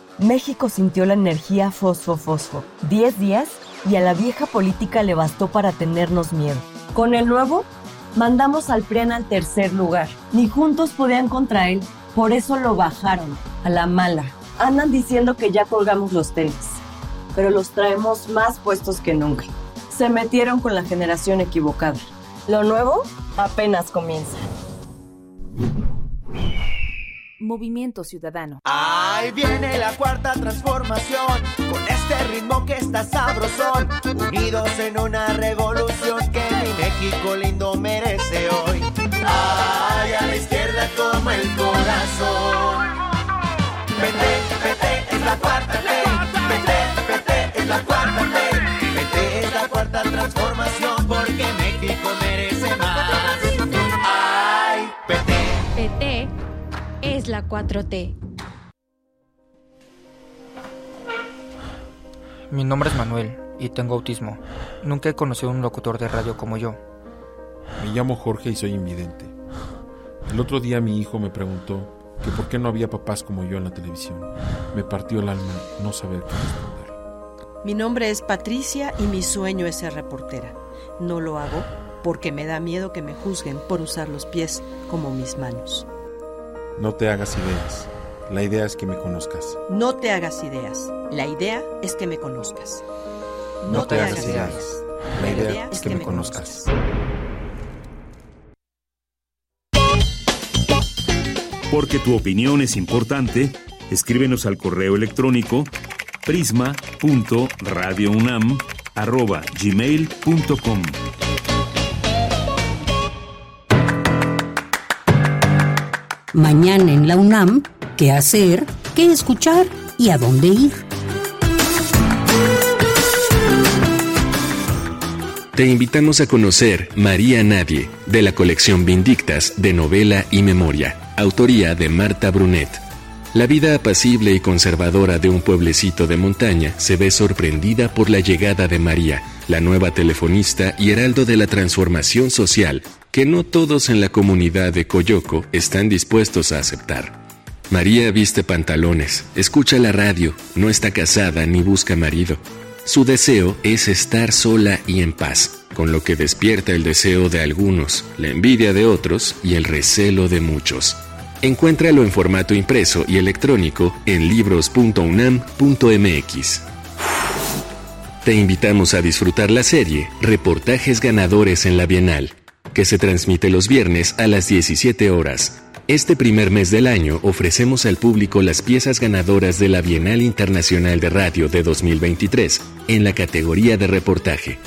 México sintió la energía fosfo-fosfo. 10 días y a la vieja política le bastó para tenernos miedo. Con el nuevo, mandamos al PRIAN al tercer lugar. Ni juntos podían contra él, por eso lo bajaron, a la mala. Andan diciendo que ya colgamos los tenis, pero los traemos más puestos que nunca. Se metieron con la generación equivocada. Lo nuevo apenas comienza. Movimiento Ciudadano. Ahí viene la cuarta transformación, con este ritmo que está sabrosón, unidos en una revolución que mi México lindo merece hoy. Ay, a la izquierda como el corazón. Vete, vete, es la cuarta ley. Vete, vete, es la cuarta ley. Vete, es la cuarta transformación porque la 4T. Mi nombre es Manuel y tengo autismo. Nunca he conocido a un locutor de radio como yo. Me llamo Jorge y soy invidente. El otro día mi hijo me preguntó que por qué no había papás como yo en la televisión. Me partió el alma no saber qué responder. Mi nombre es Patricia y mi sueño es ser reportera. No lo hago porque me da miedo que me juzguen por usar los pies como mis manos. No te hagas ideas. La idea es que me conozcas. No te hagas ideas. La idea es que me conozcas. No, te, hagas ideas. La idea es que me conozcas. Porque tu opinión es importante, escríbenos al correo electrónico prisma.radiounam@gmail.com. Mañana en la UNAM, ¿qué hacer? ¿Qué escuchar? ¿Y a dónde ir? Te invitamos a conocer María Nadie, de la colección Vindictas de novela y memoria, autoría de Marta Brunet. La vida apacible y conservadora de un pueblecito de montaña se ve sorprendida por la llegada de María, la nueva telefonista y heraldo de la transformación social que no todos en la comunidad de Coyoco están dispuestos a aceptar. María viste pantalones, escucha la radio, no está casada ni busca marido. Su deseo es estar sola y en paz, con lo que despierta el deseo de algunos, la envidia de otros y el recelo de muchos. Encuéntralo en formato impreso y electrónico en libros.unam.mx. Te invitamos a disfrutar la serie Reportajes ganadores en la Bienal, que se transmite los viernes a las 17 horas. Este primer mes del año ofrecemos al público las piezas ganadoras de la Bienal Internacional de Radio de 2023 en la categoría de reportaje.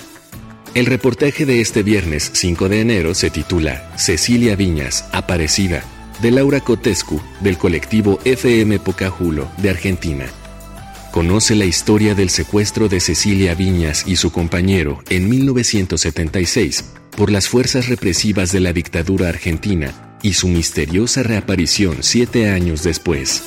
El reportaje de este viernes 5 de enero se titula Cecilia Viñas, Aparecida, de Laura Cotescu, del colectivo FM Pocajulo, de Argentina. Conoce la historia del secuestro de Cecilia Viñas y su compañero en 1976 por las fuerzas represivas de la dictadura argentina y su misteriosa reaparición siete años después.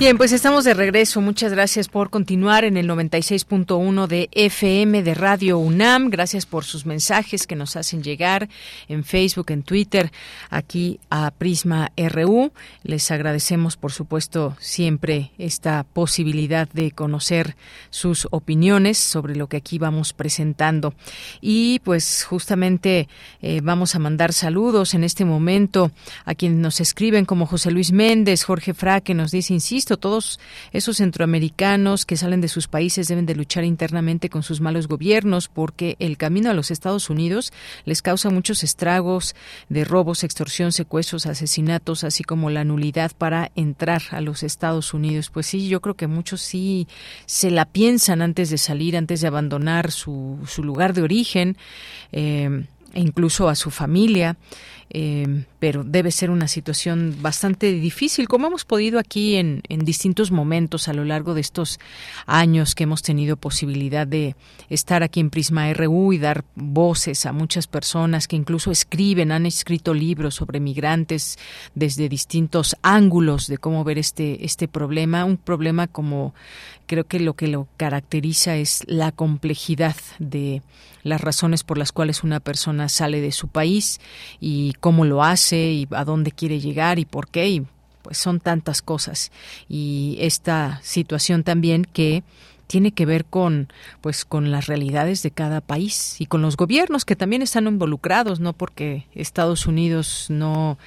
Bien, pues estamos de regreso. Muchas gracias por continuar en el 96.1 de FM de Radio UNAM. Gracias por sus mensajes que nos hacen llegar en Facebook, en Twitter, aquí a Prisma RU. Les agradecemos, por supuesto, siempre esta posibilidad de conocer sus opiniones sobre lo que aquí vamos presentando. Y pues justamente eh, vamos a mandar saludos en este momento a quienes nos escriben como José Luis Méndez, Jorge Fra, que nos dice, insisto, todos esos centroamericanos que salen de sus países deben de luchar internamente con sus malos gobiernos porque el camino a los Estados Unidos les causa muchos estragos de robos, extorsión, secuestros, asesinatos, así como la nulidad para entrar a los Estados Unidos. Pues sí, yo creo que muchos sí se la piensan antes de salir, antes de abandonar su, su lugar de origen. Eh, e incluso a su familia eh, pero debe ser una situación bastante difícil, como hemos podido aquí en, en, distintos momentos a lo largo de estos años que hemos tenido posibilidad de estar aquí en Prisma RU y dar voces a muchas personas que incluso escriben, han escrito libros sobre migrantes desde distintos ángulos de cómo ver este, este problema, un problema como creo que lo que lo caracteriza es la complejidad de las razones por las cuales una persona sale de su país y cómo lo hace y a dónde quiere llegar y por qué y pues son tantas cosas. Y esta situación también que tiene que ver con pues con las realidades de cada país y con los gobiernos que también están involucrados no porque Estados Unidos no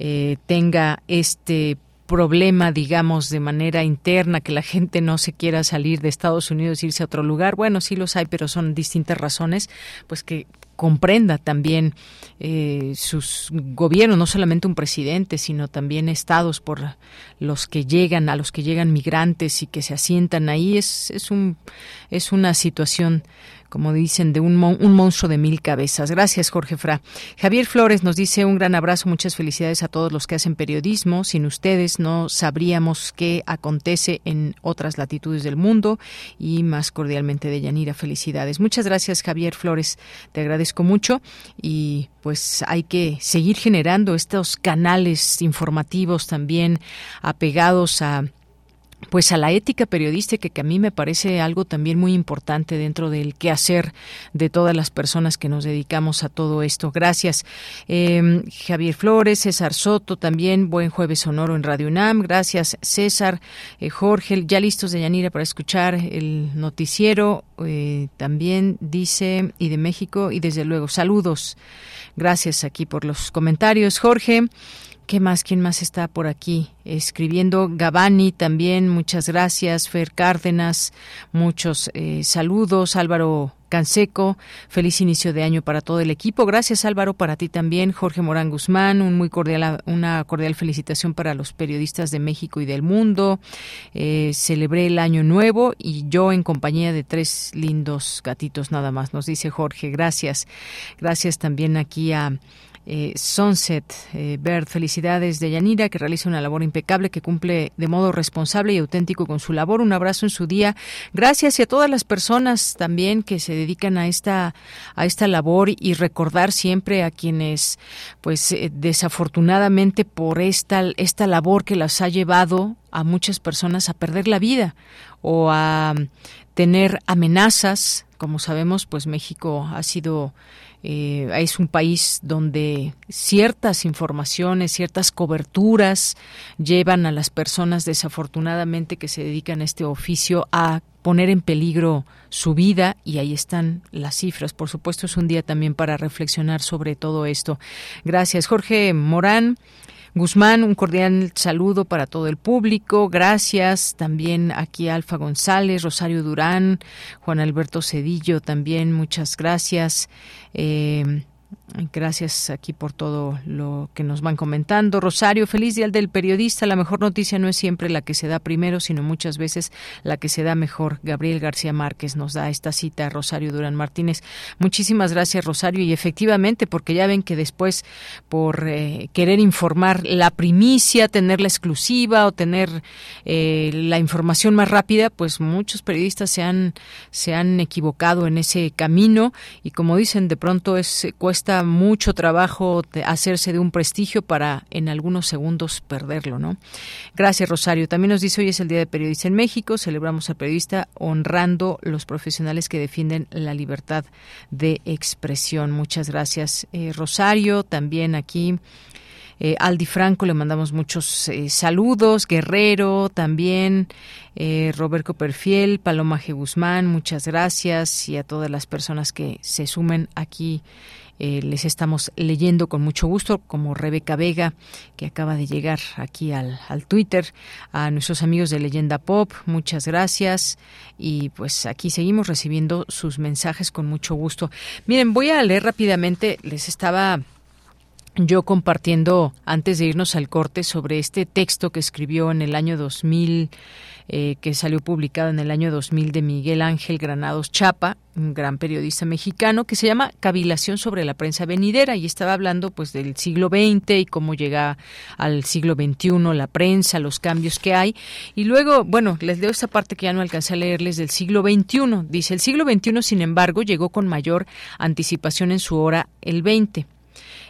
eh, tenga este problema, digamos, de manera interna, que la gente no se quiera salir de Estados Unidos irse a otro lugar. Bueno, sí los hay, pero son distintas razones, pues que comprenda también eh, sus gobiernos, no solamente un presidente, sino también estados por los que llegan, a los que llegan migrantes y que se asientan ahí. Es, es, un, es una situación como dicen, de un, un monstruo de mil cabezas. Gracias, Jorge Fra. Javier Flores nos dice un gran abrazo, muchas felicidades a todos los que hacen periodismo. Sin ustedes no sabríamos qué acontece en otras latitudes del mundo y más cordialmente de Yanira, felicidades. Muchas gracias, Javier Flores. Te agradezco mucho y pues hay que seguir generando estos canales informativos también apegados a pues a la ética periodística que a mí me parece algo también muy importante dentro del quehacer de todas las personas que nos dedicamos a todo esto. Gracias. Eh, Javier Flores, César Soto, también buen jueves sonoro en Radio UNAM. Gracias César, eh, Jorge, ya listos de Yanira para escuchar el noticiero. Eh, también dice, y de México, y desde luego, saludos. Gracias aquí por los comentarios, Jorge. ¿Qué más? ¿Quién más está por aquí? Escribiendo Gabani también, muchas gracias. Fer Cárdenas, muchos eh, saludos. Álvaro Canseco, feliz inicio de año para todo el equipo. Gracias Álvaro, para ti también. Jorge Morán Guzmán, un muy cordial, una cordial felicitación para los periodistas de México y del mundo. Eh, celebré el año nuevo y yo en compañía de tres lindos gatitos nada más, nos dice Jorge. Gracias. Gracias también aquí a eh, Sunset eh. Felicidades de Yanira, que realiza una labor impecable, que cumple de modo responsable y auténtico con su labor. Un abrazo en su día. Gracias y a todas las personas también que se dedican a esta, a esta labor y recordar siempre a quienes, pues eh, desafortunadamente por esta, esta labor que las ha llevado a muchas personas a perder la vida o a tener amenazas. Como sabemos, pues México ha sido eh, es un país donde ciertas informaciones, ciertas coberturas llevan a las personas desafortunadamente que se dedican a este oficio a poner en peligro su vida y ahí están las cifras. Por supuesto es un día también para reflexionar sobre todo esto. Gracias Jorge Morán. Guzmán, un cordial saludo para todo el público. Gracias también aquí Alfa González, Rosario Durán, Juan Alberto Cedillo también, muchas gracias. Eh, Gracias aquí por todo lo que nos van comentando. Rosario, feliz día del periodista. La mejor noticia no es siempre la que se da primero, sino muchas veces la que se da mejor. Gabriel García Márquez nos da esta cita, Rosario Durán Martínez. Muchísimas gracias, Rosario. Y efectivamente, porque ya ven que después, por eh, querer informar la primicia, tener la exclusiva o tener eh, la información más rápida, pues muchos periodistas se han, se han equivocado en ese camino. Y como dicen, de pronto es cuesta cuesta mucho trabajo hacerse de un prestigio para en algunos segundos perderlo, ¿no? Gracias, Rosario. También nos dice hoy es el Día de Periodista en México. Celebramos al periodista honrando los profesionales que defienden la libertad de expresión. Muchas gracias, eh, Rosario. También aquí eh, Aldi Franco, le mandamos muchos eh, saludos, Guerrero también, Roberto Perfiel, Paloma G. Guzmán, muchas gracias y a todas las personas que se sumen aquí. Les estamos leyendo con mucho gusto, como Rebeca Vega, que acaba de llegar aquí al, al Twitter, a nuestros amigos de Leyenda Pop, muchas gracias. Y pues aquí seguimos recibiendo sus mensajes con mucho gusto. Miren, voy a leer rápidamente, les estaba yo compartiendo antes de irnos al corte sobre este texto que escribió en el año 2000, eh, que salió publicado en el año 2000 de Miguel Ángel Granados Chapa, un gran periodista mexicano, que se llama Cavilación sobre la prensa venidera y estaba hablando pues del siglo XX y cómo llega al siglo XXI la prensa, los cambios que hay. Y luego, bueno, les leo esta parte que ya no alcancé a leerles del siglo XXI. Dice, el siglo XXI, sin embargo, llegó con mayor anticipación en su hora el XX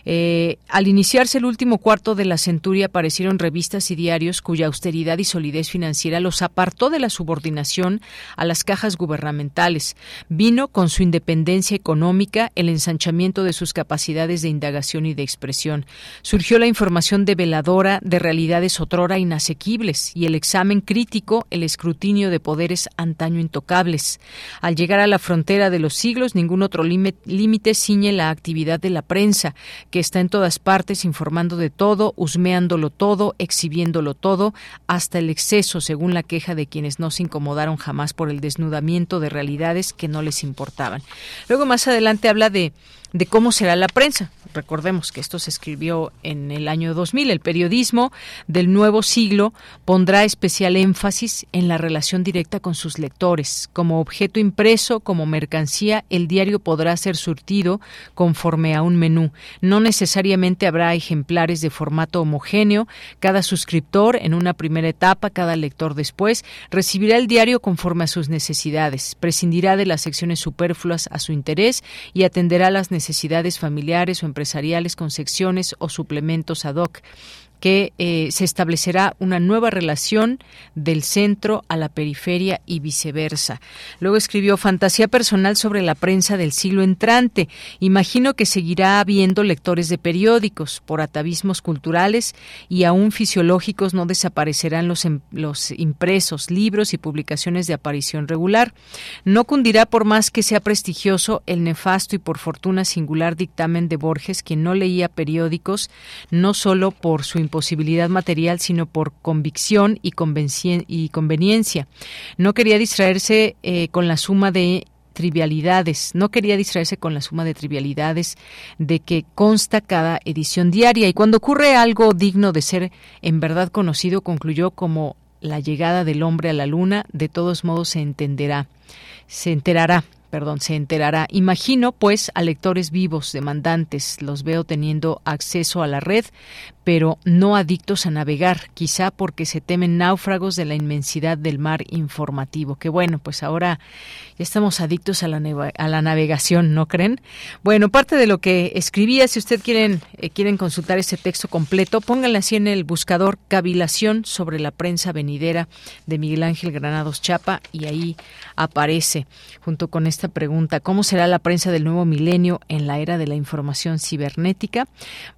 eh, al iniciarse el último cuarto de la centuria aparecieron revistas y diarios cuya austeridad y solidez financiera los apartó de la subordinación a las cajas gubernamentales. Vino con su independencia económica el ensanchamiento de sus capacidades de indagación y de expresión. Surgió la información develadora de realidades otrora inasequibles y el examen crítico, el escrutinio de poderes antaño intocables. Al llegar a la frontera de los siglos, ningún otro límite ciñe la actividad de la prensa, que está en todas partes informando de todo, husmeándolo todo, exhibiéndolo todo, hasta el exceso, según la queja de quienes no se incomodaron jamás por el desnudamiento de realidades que no les importaban. Luego más adelante habla de de cómo será la prensa. Recordemos que esto se escribió en el año 2000. El periodismo del nuevo siglo pondrá especial énfasis en la relación directa con sus lectores. Como objeto impreso, como mercancía, el diario podrá ser surtido conforme a un menú. No necesariamente habrá ejemplares de formato homogéneo. Cada suscriptor, en una primera etapa, cada lector después, recibirá el diario conforme a sus necesidades. Prescindirá de las secciones superfluas a su interés y atenderá las necesidades necesidades familiares o empresariales con secciones o suplementos ad hoc que eh, se establecerá una nueva relación del centro a la periferia y viceversa. Luego escribió Fantasía personal sobre la prensa del siglo entrante. Imagino que seguirá habiendo lectores de periódicos por atavismos culturales y aún fisiológicos no desaparecerán los, em, impresos, libros y publicaciones de aparición regular. No cundirá por más que sea prestigioso el nefasto y por fortuna singular dictamen de Borges, quien no leía periódicos no solo por su imposibilidad material, sino por convicción y, conveniencia. No quería distraerse eh, con la suma de trivialidades. No quería distraerse con la suma de trivialidades de que consta cada edición diaria y cuando ocurre algo digno de ser en verdad conocido, concluyó como la llegada del hombre a la luna, de todos modos se entenderá, se enterará perdón, se enterará. Imagino, pues, a lectores vivos, demandantes, los veo teniendo acceso a la red, pero no adictos a navegar, quizá porque se temen náufragos de la inmensidad del mar informativo. Que bueno, pues ahora ya estamos adictos a la, navegación, ¿no creen? Bueno, parte de lo que escribía, si usted quieren, eh, quieren consultar ese texto completo, pónganle así en el buscador Cavilación sobre la prensa venidera de Miguel Ángel Granados Chapa y ahí aparece junto con esta pregunta, ¿cómo será la prensa del nuevo milenio en la era de la información cibernética?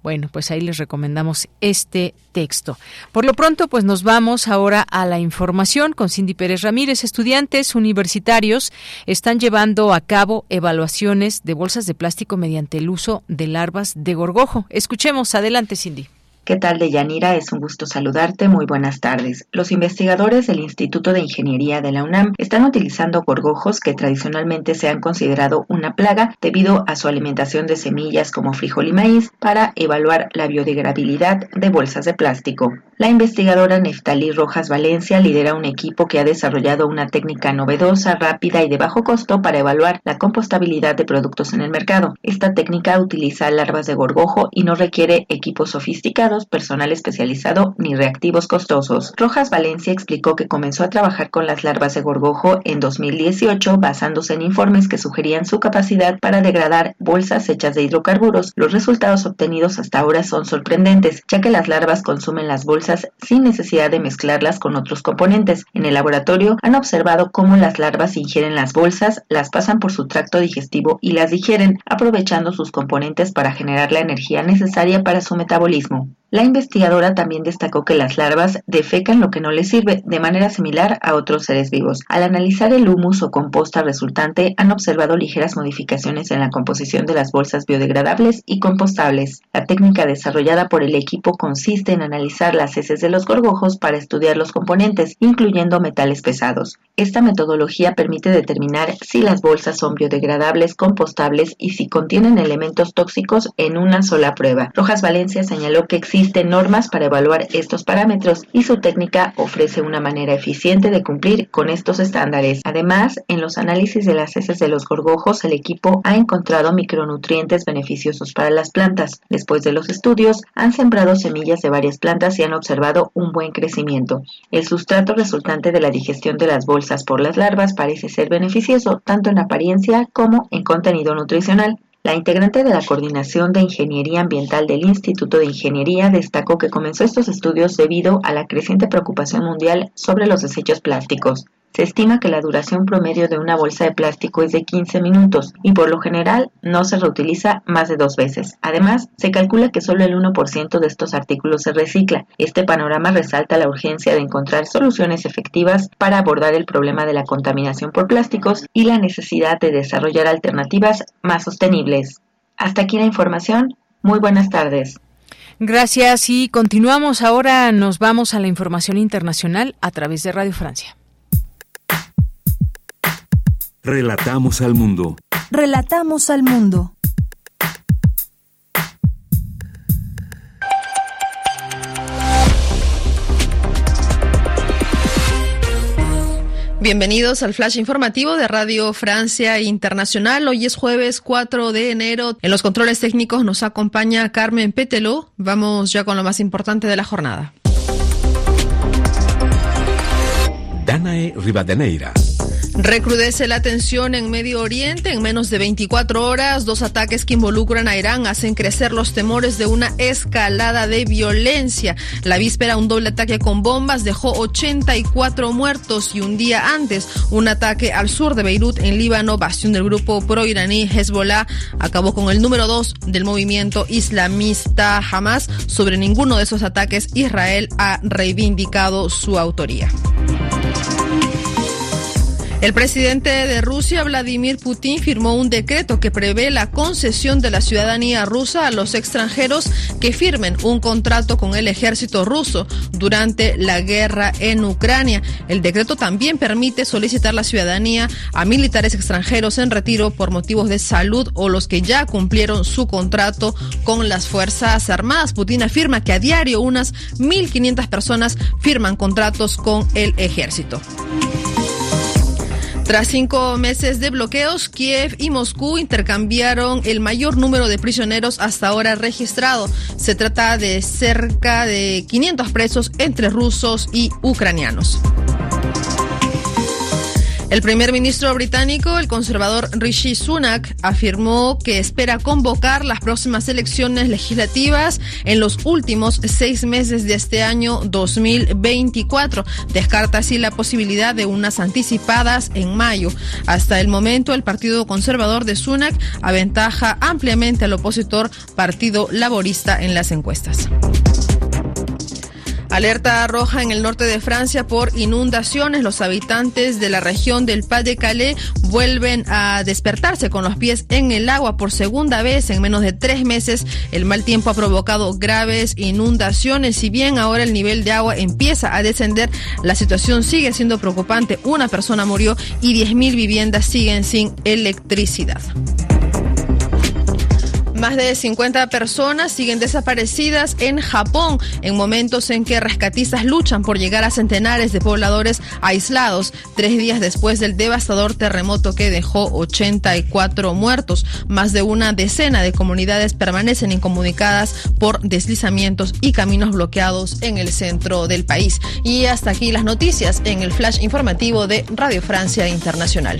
Bueno, pues ahí les recomendamos este texto. Por lo pronto, pues nos vamos ahora a la información con Cindy Pérez Ramírez. Estudiantes universitarios están llevando a cabo evaluaciones de bolsas de plástico mediante el uso de larvas de gorgojo. Escuchemos, adelante Cindy. ¿Qué tal, Deyanira? Es un gusto saludarte. Muy buenas tardes. Los investigadores del Instituto de Ingeniería de la UNAM están utilizando gorgojos que tradicionalmente se han considerado una plaga debido a su alimentación de semillas como frijol y maíz para evaluar la biodegradabilidad de bolsas de plástico. La investigadora Neftalí Rojas Valencia lidera un equipo que ha desarrollado una técnica novedosa, rápida y de bajo costo para evaluar la compostabilidad de productos en el mercado. Esta técnica utiliza larvas de gorgojo y no requiere equipos sofisticados personal especializado ni reactivos costosos. Rojas Valencia explicó que comenzó a trabajar con las larvas de gorgojo en 2018 basándose en informes que sugerían su capacidad para degradar bolsas hechas de hidrocarburos. Los resultados obtenidos hasta ahora son sorprendentes, ya que las larvas consumen las bolsas sin necesidad de mezclarlas con otros componentes. En el laboratorio han observado cómo las larvas ingieren las bolsas, las pasan por su tracto digestivo y las digieren, aprovechando sus componentes para generar la energía necesaria para su metabolismo. La investigadora también destacó que las larvas defecan lo que no les sirve, de manera similar a otros seres vivos. Al analizar el humus o composta resultante, han observado ligeras modificaciones en la composición de las bolsas biodegradables y compostables. La técnica desarrollada por el equipo consiste en analizar las heces de los gorgojos para estudiar los componentes, incluyendo metales pesados. Esta metodología permite determinar si las bolsas son biodegradables, compostables y si contienen elementos tóxicos en una sola prueba. Rojas Valencia señaló que existe Existen normas para evaluar estos parámetros y su técnica ofrece una manera eficiente de cumplir con estos estándares. Además, en los análisis de las heces de los gorgojos, el equipo ha encontrado micronutrientes beneficiosos para las plantas. Después de los estudios, han sembrado semillas de varias plantas y han observado un buen crecimiento. El sustrato resultante de la digestión de las bolsas por las larvas parece ser beneficioso tanto en apariencia como en contenido nutricional. La integrante de la Coordinación de Ingeniería Ambiental del Instituto de Ingeniería destacó que comenzó estos estudios debido a la creciente preocupación mundial sobre los desechos plásticos. Se estima que la duración promedio de una bolsa de plástico es de 15 minutos y por lo general no se reutiliza más de dos veces. Además, se calcula que solo el 1% de estos artículos se recicla. Este panorama resalta la urgencia de encontrar soluciones efectivas para abordar el problema de la contaminación por plásticos y la necesidad de desarrollar alternativas más sostenibles. Hasta aquí la información. Muy buenas tardes. Gracias y continuamos ahora. Nos vamos a la información internacional a través de Radio Francia. Relatamos al mundo. Relatamos al mundo. Bienvenidos al flash informativo de Radio Francia Internacional. Hoy es jueves 4 de enero. En los controles técnicos nos acompaña Carmen Pételo. Vamos ya con lo más importante de la jornada. Danae Rivadeneira. Recrudece la tensión en Medio Oriente. En menos de 24 horas, dos ataques que involucran a Irán hacen crecer los temores de una escalada de violencia. La víspera, un doble ataque con bombas dejó 84 muertos y un día antes, un ataque al sur de Beirut, en Líbano, bastión del grupo pro-iraní Hezbollah, acabó con el número dos del movimiento islamista Hamas. Sobre ninguno de esos ataques, Israel ha reivindicado su autoría. El presidente de Rusia, Vladimir Putin, firmó un decreto que prevé la concesión de la ciudadanía rusa a los extranjeros que firmen un contrato con el ejército ruso durante la guerra en Ucrania. El decreto también permite solicitar la ciudadanía a militares extranjeros en retiro por motivos de salud o los que ya cumplieron su contrato con las Fuerzas Armadas. Putin afirma que a diario unas 1.500 personas firman contratos con el ejército. Tras cinco meses de bloqueos, Kiev y Moscú intercambiaron el mayor número de prisioneros hasta ahora registrado. Se trata de cerca de 500 presos entre rusos y ucranianos. El primer ministro británico, el conservador Rishi Sunak, afirmó que espera convocar las próximas elecciones legislativas en los últimos seis meses de este año 2024. Descarta así la posibilidad de unas anticipadas en mayo. Hasta el momento, el Partido Conservador de Sunak aventaja ampliamente al opositor Partido Laborista en las encuestas. Alerta roja en el norte de Francia por inundaciones. Los habitantes de la región del Pas de Calais vuelven a despertarse con los pies en el agua por segunda vez en menos de tres meses. El mal tiempo ha provocado graves inundaciones. Si bien ahora el nivel de agua empieza a descender, la situación sigue siendo preocupante. Una persona murió y 10.000 viviendas siguen sin electricidad. Más de 50 personas siguen desaparecidas en Japón en momentos en que rescatistas luchan por llegar a centenares de pobladores aislados, tres días después del devastador terremoto que dejó 84 muertos. Más de una decena de comunidades permanecen incomunicadas por deslizamientos y caminos bloqueados en el centro del país. Y hasta aquí las noticias en el flash informativo de Radio Francia Internacional.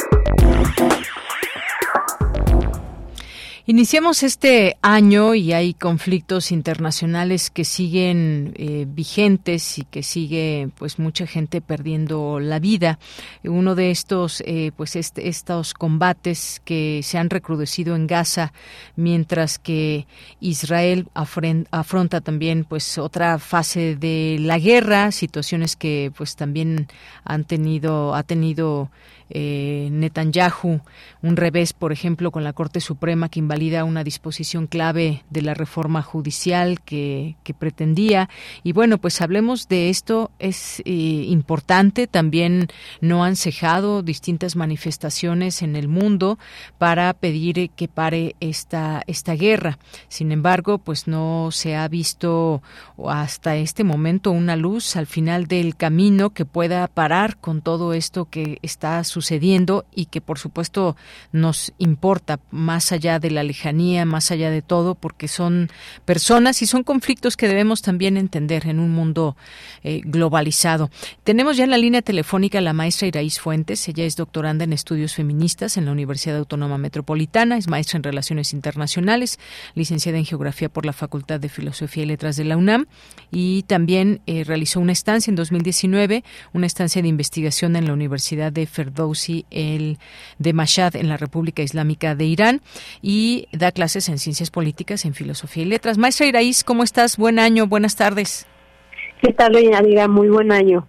Iniciamos este año y hay conflictos internacionales que siguen eh, vigentes y que sigue pues mucha gente perdiendo la vida. Uno de estos eh, pues este, estos combates que se han recrudecido en Gaza mientras que Israel afronta también pues otra fase de la guerra, situaciones que pues también han tenido ha tenido eh, Netanyahu un revés, por ejemplo, con la Corte Suprema que invalida una disposición clave de la reforma judicial que, pretendía. Y bueno, pues hablemos de esto. Es eh, importante. También no han cejado distintas manifestaciones en el mundo para pedir que pare esta, esta guerra. Sin embargo, pues no se ha visto hasta este momento una luz al final del camino que pueda parar con todo esto que está sucediendo sucediendo y que por supuesto nos importa más allá de la lejanía, más allá de todo, porque son personas y son conflictos que debemos también entender en un mundo eh, globalizado. Tenemos ya en la línea telefónica a la maestra Iraís Fuentes. Ella es doctoranda en estudios feministas en la Universidad Autónoma Metropolitana, es maestra en relaciones internacionales, licenciada en geografía por la Facultad de Filosofía y Letras de la UNAM y también eh, realizó una estancia en 2019, una estancia de investigación en la Universidad de Ferdow el de Mashhad en la República Islámica de Irán y da clases en ciencias políticas, en filosofía y letras. Maestra Iraíz, ¿cómo estás? Buen año, buenas tardes. ¿Qué tal, doña Muy buen año.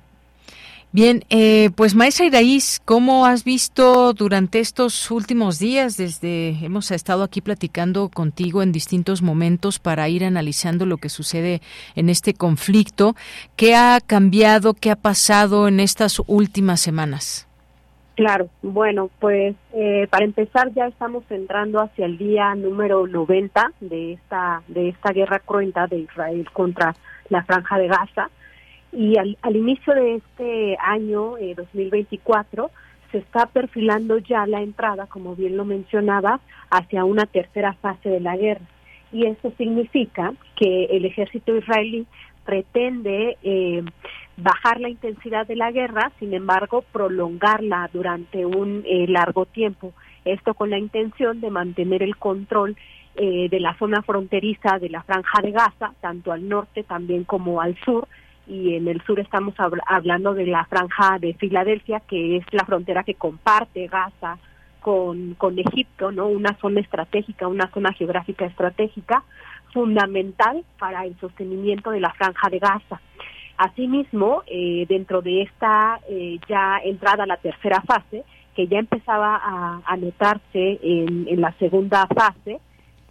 Bien, eh, pues maestra Iraíz, ¿cómo has visto durante estos últimos días, desde hemos estado aquí platicando contigo en distintos momentos para ir analizando lo que sucede en este conflicto, qué ha cambiado, qué ha pasado en estas últimas semanas? Claro, bueno, pues eh, para empezar ya estamos entrando hacia el día número 90 de esta de esta guerra cruenta de Israel contra la franja de Gaza. Y al, inicio de este año eh, 2024 se está perfilando ya la entrada, como bien lo mencionaba, hacia una tercera fase de la guerra. Y eso significa que el ejército israelí pretende eh, bajar la intensidad de la guerra, sin embargo, prolongarla durante un eh, largo tiempo. Esto con la intención de mantener el control eh, de la zona fronteriza de la franja de Gaza, tanto al norte también como al sur. Y en el sur estamos hablando de la franja de Filadelfia, que es la frontera que comparte Gaza con, con Egipto, ¿no? Una zona estratégica, una zona geográfica estratégica fundamental para el sostenimiento de la franja de Gaza. Asimismo, eh, dentro de esta eh, ya entrada a la tercera fase, que ya empezaba a, notarse en, la segunda fase,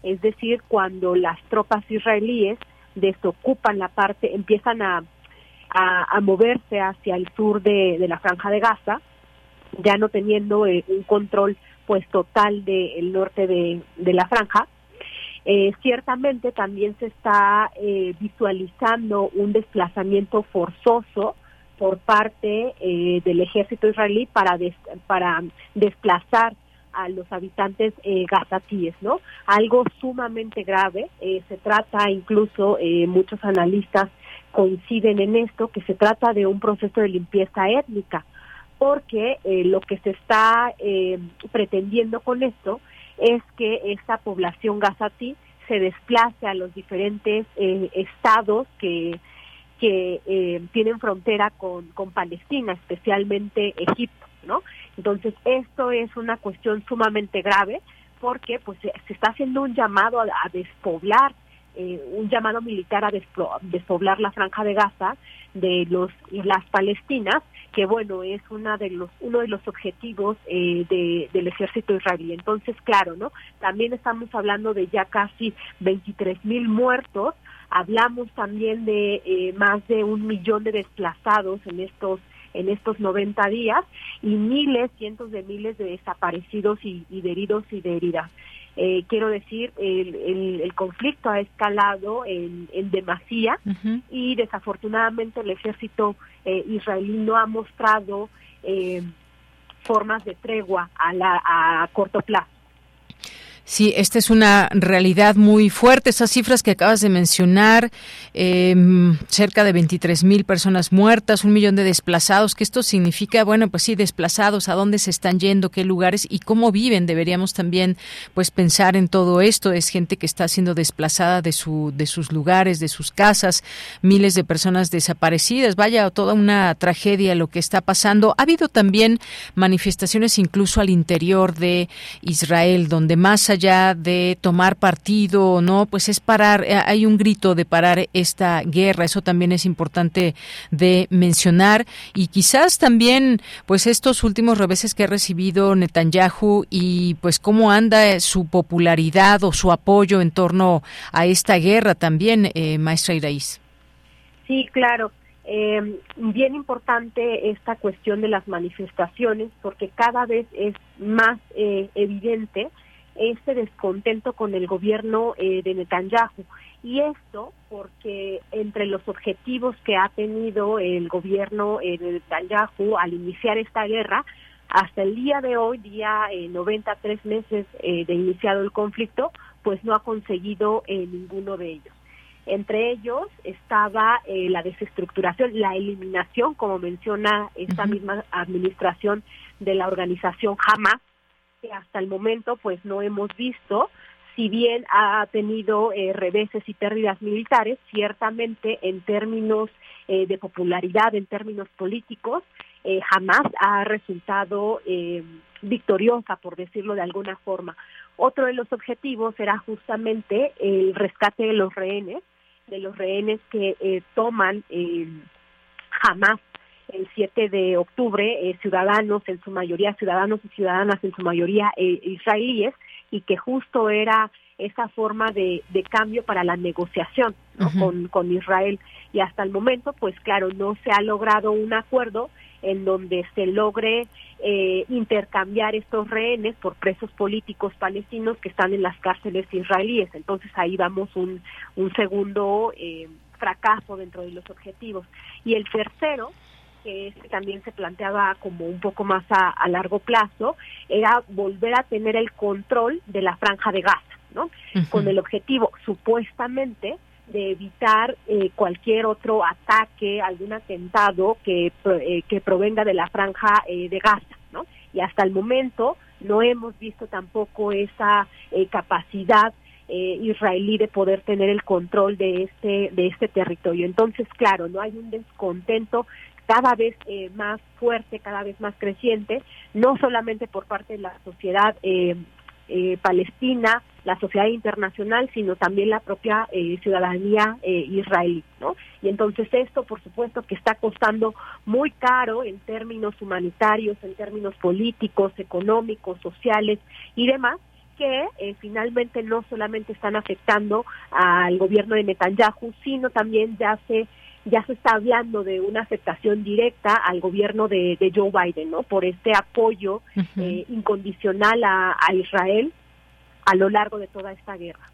es decir, cuando las tropas israelíes desocupan la parte, empiezan a, a, moverse hacia el sur de, la franja de Gaza, ya no teniendo eh, un control pues total del norte de la franja, eh, ciertamente también se está eh, visualizando un desplazamiento forzoso por parte eh, del ejército israelí para para desplazar a los habitantes eh, gazatíes, ¿no? Algo sumamente grave. se trata, incluso muchos analistas coinciden en esto, que se trata de un proceso de limpieza étnica, porque lo que se está pretendiendo con esto es que esta población gazatí se desplace a los diferentes eh, estados que, que eh, tienen frontera con, con Palestina, especialmente Egipto, ¿no? Entonces, esto es una cuestión sumamente grave porque pues se está haciendo un llamado a, despoblar eh, un llamado militar a despoblar la franja de Gaza de los las palestinas que bueno es una de los uno de los objetivos eh, de, del ejército israelí. Entonces claro no también estamos hablando de ya casi 23 mil muertos. Hablamos también de eh, más de un millón de desplazados en estos en estos 90 días y miles, cientos de miles de desaparecidos y, de heridos y de heridas. Eh, quiero decir, el, el, conflicto ha escalado en, en demasía y desafortunadamente el ejército eh, israelí no ha mostrado eh, formas de tregua a, la, a corto plazo. Sí, esta es una realidad muy fuerte. Esas cifras que acabas de mencionar, em, cerca de 23 mil personas muertas, un millón de desplazados, que esto significa, bueno, pues sí, desplazados, a dónde se están yendo, qué lugares y cómo viven. Deberíamos también, pues, pensar en todo esto. Es gente que está siendo desplazada de su, de sus lugares, de sus casas, miles de personas desaparecidas. Vaya, toda una tragedia lo que está pasando. Ha habido también manifestaciones incluso al interior de Israel, donde más allá de tomar partido no, pues es parar, eh, hay un grito de parar esta guerra, eso también es importante de mencionar y quizás también pues estos últimos reveses que ha recibido Netanyahu y pues cómo anda su popularidad o su apoyo en torno a esta guerra también, eh, maestra Iraíz. Sí, claro. Eh, bien importante esta cuestión de las manifestaciones porque cada vez es más eh, evidente este descontento con el gobierno eh, de Netanyahu. Y esto porque entre los objetivos que ha tenido el gobierno eh, de Netanyahu al iniciar esta guerra, hasta el día de hoy, día eh, 93 meses eh, de iniciado el conflicto, pues no ha conseguido ninguno de ellos. Entre ellos estaba la desestructuración, la eliminación, como menciona esta misma administración de la organización Hamas, que hasta el momento pues no hemos visto, si bien ha tenido eh, reveses y pérdidas militares, ciertamente en términos eh, de popularidad, en términos políticos, eh, jamás ha resultado victoriosa, por decirlo de alguna forma. Otro de los objetivos era justamente el rescate de los rehenes, de los rehenes que toman jamás el 7 de octubre eh, ciudadanos, en su mayoría ciudadanos y ciudadanas, en su mayoría eh, israelíes, y que justo era esa forma de, de cambio para la negociación con, con Israel. Y hasta el momento, pues claro, no se ha logrado un acuerdo en donde se logre eh, intercambiar estos rehenes por presos políticos palestinos que están en las cárceles israelíes. Entonces ahí vamos un, un segundo eh, fracaso dentro de los objetivos. Y el tercero, que también se planteaba como un poco más a, largo plazo, era volver a tener el control de la franja de Gaza, ¿no? Con el objetivo supuestamente de evitar eh, cualquier otro ataque, algún atentado que, eh, que provenga de la franja eh, de Gaza, ¿no? Y hasta el momento no hemos visto tampoco esa capacidad israelí de poder tener el control de este de este territorio. Entonces, claro, no hay un descontento cada vez eh, más fuerte, cada vez más creciente, no solamente por parte de la sociedad eh, eh, palestina, la sociedad internacional, sino también la propia ciudadanía israelí, ¿no? Y entonces esto, por supuesto, que está costando muy caro en términos humanitarios, en términos políticos, económicos, sociales y demás, que finalmente no solamente están afectando al gobierno de Netanyahu, sino también ya se ya se está hablando de una aceptación directa al gobierno de, Joe Biden, ¿no? Por este apoyo eh, incondicional a, a Israel a lo largo de toda esta guerra.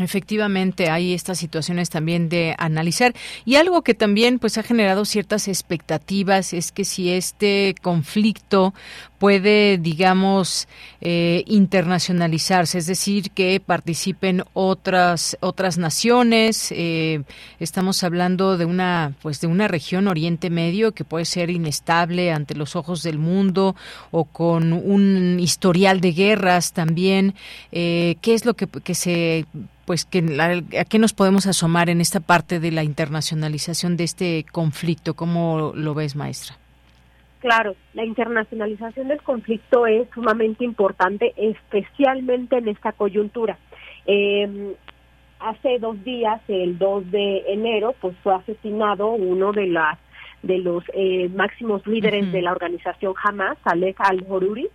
Efectivamente, hay estas situaciones también de analizar. Y algo que también pues ha generado ciertas expectativas es que si este conflicto puede, digamos, eh, internacionalizarse, es decir, que participen otras otras naciones. Eh, estamos hablando de una pues de una región Oriente Medio que puede ser inestable ante los ojos del mundo o con un historial de guerras también. Eh, ¿Qué es lo que, que se pues que a qué nos podemos asomar en esta parte de la internacionalización de este conflicto. ¿Cómo lo ves, maestra? Claro, la internacionalización del conflicto es sumamente importante, especialmente en esta coyuntura. Eh, hace dos días, el 2 de enero, pues fue asesinado uno de las de los eh, máximos líderes de la organización Hamas, Alec al-Horuri,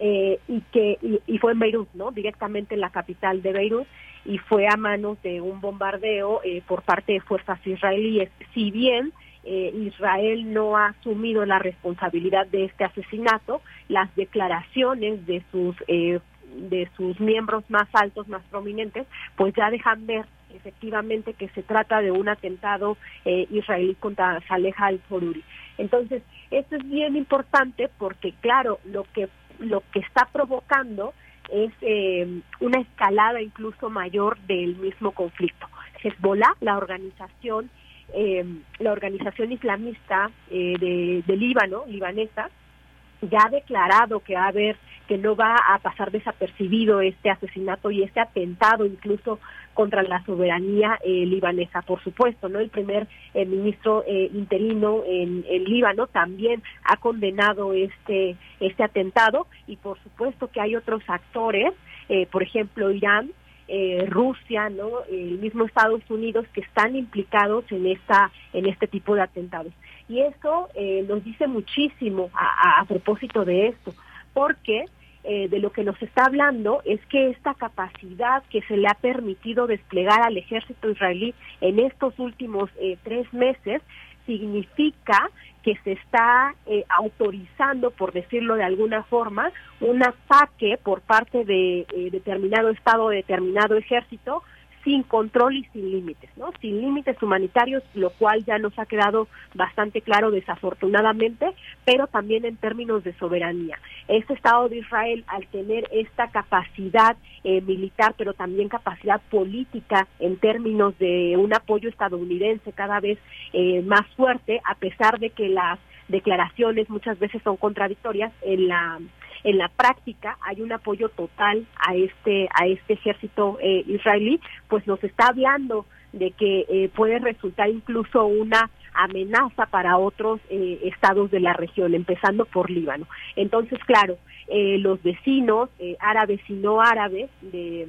eh, y que y, fue en Beirut, ¿no? Directamente en la capital de Beirut y fue a manos de un bombardeo eh, por parte de fuerzas israelíes. Si bien Israel no ha asumido la responsabilidad de este asesinato, las declaraciones de sus de sus miembros más altos, más prominentes, pues ya dejan ver efectivamente que se trata de un atentado eh, israelí contra Saleh al-Horuri. Entonces, esto es bien importante porque, claro, lo que, lo que está provocando es eh, una escalada incluso mayor del mismo conflicto. Hezbollah, la organización, eh, la organización islamista de, de Líbano, libanesa, ya ha declarado que va a haber que no va a pasar desapercibido este asesinato y este atentado incluso contra la soberanía eh, libanesa, por supuesto, ¿no? El primer eh, ministro eh, interino en el Líbano también ha condenado este este atentado y por supuesto que hay otros actores, por ejemplo Irán, Rusia, ¿no? El mismo Estados Unidos que están implicados en esta en este tipo de atentados. Y eso nos dice muchísimo a, a propósito de esto, porque eh, de lo que nos está hablando es que esta capacidad que se le ha permitido desplegar al ejército israelí en estos últimos eh, tres meses significa que se está eh, autorizando, por decirlo de alguna forma, un ataque por parte de determinado Estado, determinado ejército, sin control y sin límites, ¿no? Sin límites humanitarios, lo cual ya nos ha quedado bastante claro desafortunadamente, pero también en términos de soberanía. Este Estado de Israel, al tener esta capacidad eh, militar, pero también capacidad política en términos de un apoyo estadounidense cada vez eh, más fuerte, a pesar de que las declaraciones muchas veces son contradictorias en la en la práctica hay un apoyo total a este a este ejército eh, israelí pues nos está hablando de que eh, puede resultar incluso una amenaza para otros eh, estados de la región, empezando por Líbano. Entonces, claro, los vecinos árabes y no árabes de,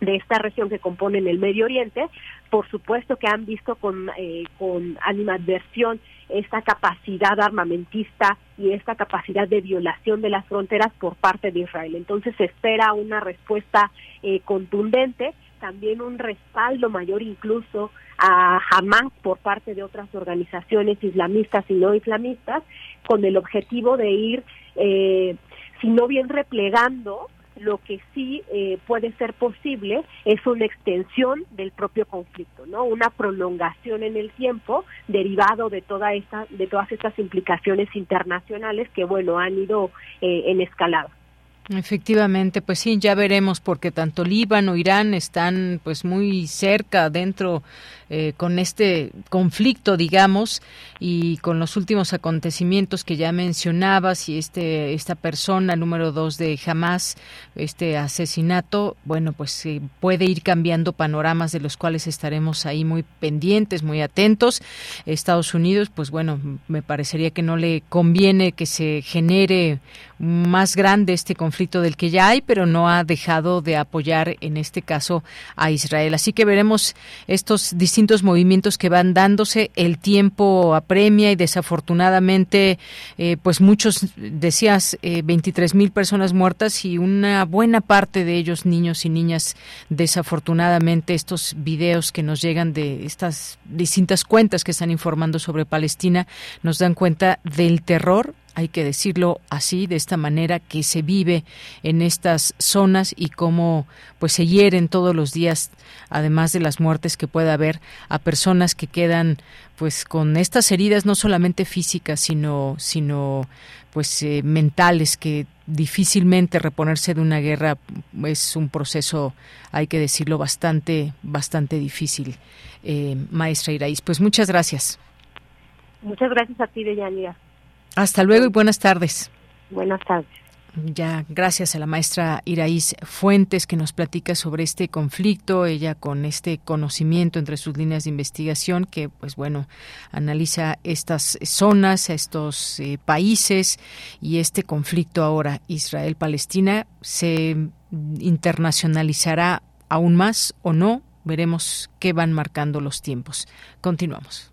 de esta región que componen el Medio Oriente, por supuesto que han visto con, con animadversión esta capacidad armamentista y esta capacidad de violación de las fronteras por parte de Israel. Entonces se espera una respuesta eh, contundente, también un respaldo mayor incluso a Hamas por parte de otras organizaciones islamistas y no islamistas, con el objetivo de ir, eh, si no bien replegando lo que sí eh, puede ser posible es una extensión del propio conflicto, ¿no? Una prolongación en el tiempo derivado de toda de todas estas implicaciones internacionales que bueno han ido eh, en escalada. Efectivamente, pues sí, ya veremos porque tanto Líbano, Irán están pues muy cerca dentro eh, con este conflicto, digamos, y con los últimos acontecimientos que ya mencionabas y este esta persona número dos de Hamas, este asesinato, bueno, pues puede ir cambiando panoramas de los cuales estaremos ahí muy pendientes, muy atentos. Estados Unidos, pues bueno, me parecería que no le conviene que se genere más grande este conflicto del que ya hay, pero no ha dejado de apoyar en este caso a Israel. Así que veremos estos distintos movimientos que van dándose. El tiempo apremia y desafortunadamente, eh, pues muchos, decías, eh, 23 mil personas muertas y una buena parte de ellos niños y niñas. Desafortunadamente, estos videos que nos llegan de estas distintas cuentas que están informando sobre Palestina nos dan cuenta del terror hay que decirlo así, de esta manera que se vive en estas zonas y cómo pues se hieren todos los días, además de las muertes que pueda haber a personas que quedan pues con estas heridas no solamente físicas, sino sino pues eh, mentales que difícilmente reponerse de una guerra es un proceso, hay que decirlo, bastante bastante difícil. Eh, maestra Iraís, pues muchas gracias. Muchas gracias a ti, Deyanira. Hasta luego y buenas tardes. Buenas tardes. Ya, gracias a la maestra Iraís Fuentes que nos platica sobre este conflicto, ella con este conocimiento entre sus líneas de investigación que, pues bueno, analiza estas zonas, estos eh, países y este conflicto ahora Israel-Palestina se internacionalizará aún más o no Veremos qué van marcando los tiempos. Continuamos.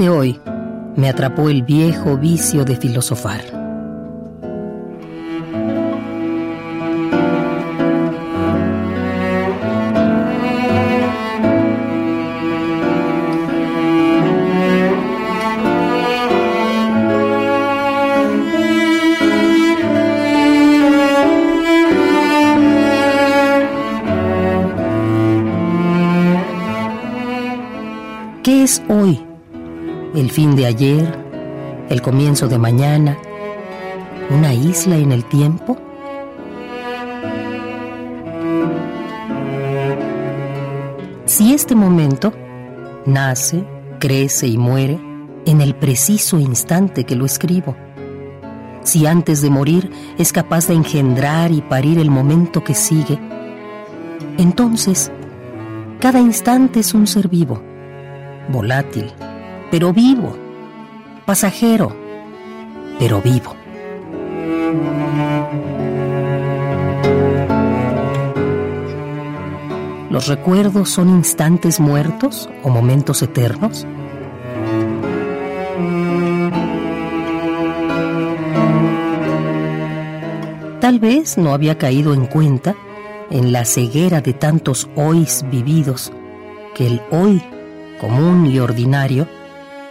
de hoy me atrapó el viejo vicio de filosofar. ¿Qué es hoy? ¿El fin de ayer? ¿El comienzo de mañana? ¿Una isla en el tiempo? Si este momento nace, crece y muere en el preciso instante que lo escribo, si antes de morir es capaz de engendrar y parir el momento que sigue, entonces cada instante es un ser vivo, volátil, pero vivo, pasajero, pero vivo. ¿Los recuerdos son instantes muertos o momentos eternos? Tal vez no había caído en cuenta, en la ceguera de tantos hoys vividos, que el hoy común y ordinario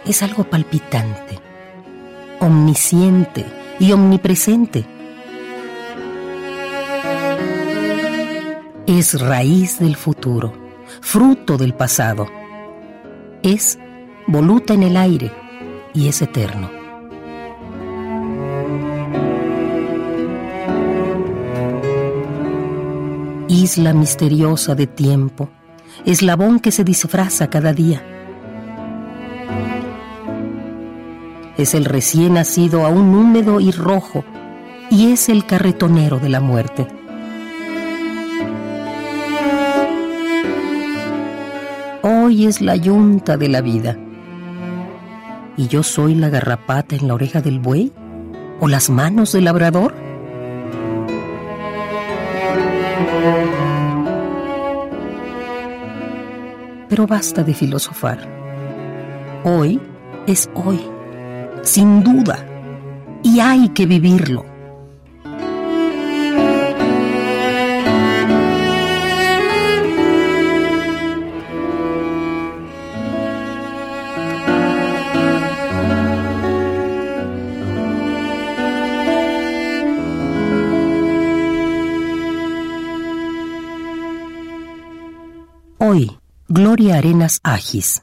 es algo palpitante, omnisciente y omnipresente. Es raíz del futuro, fruto del pasado. Es voluta en el aire y es eterno. Isla misteriosa de tiempo, eslabón que se disfraza cada día. Es el recién nacido aún húmedo y rojo, y es el carretonero de la muerte. Hoy es la yunta de la vida. ¿Y yo soy la garrapata en la oreja del buey? ¿O las manos del labrador? Pero basta de filosofar. Hoy es hoy, sin duda, y hay que vivirlo. Hoy, Gloria Arenas Agis.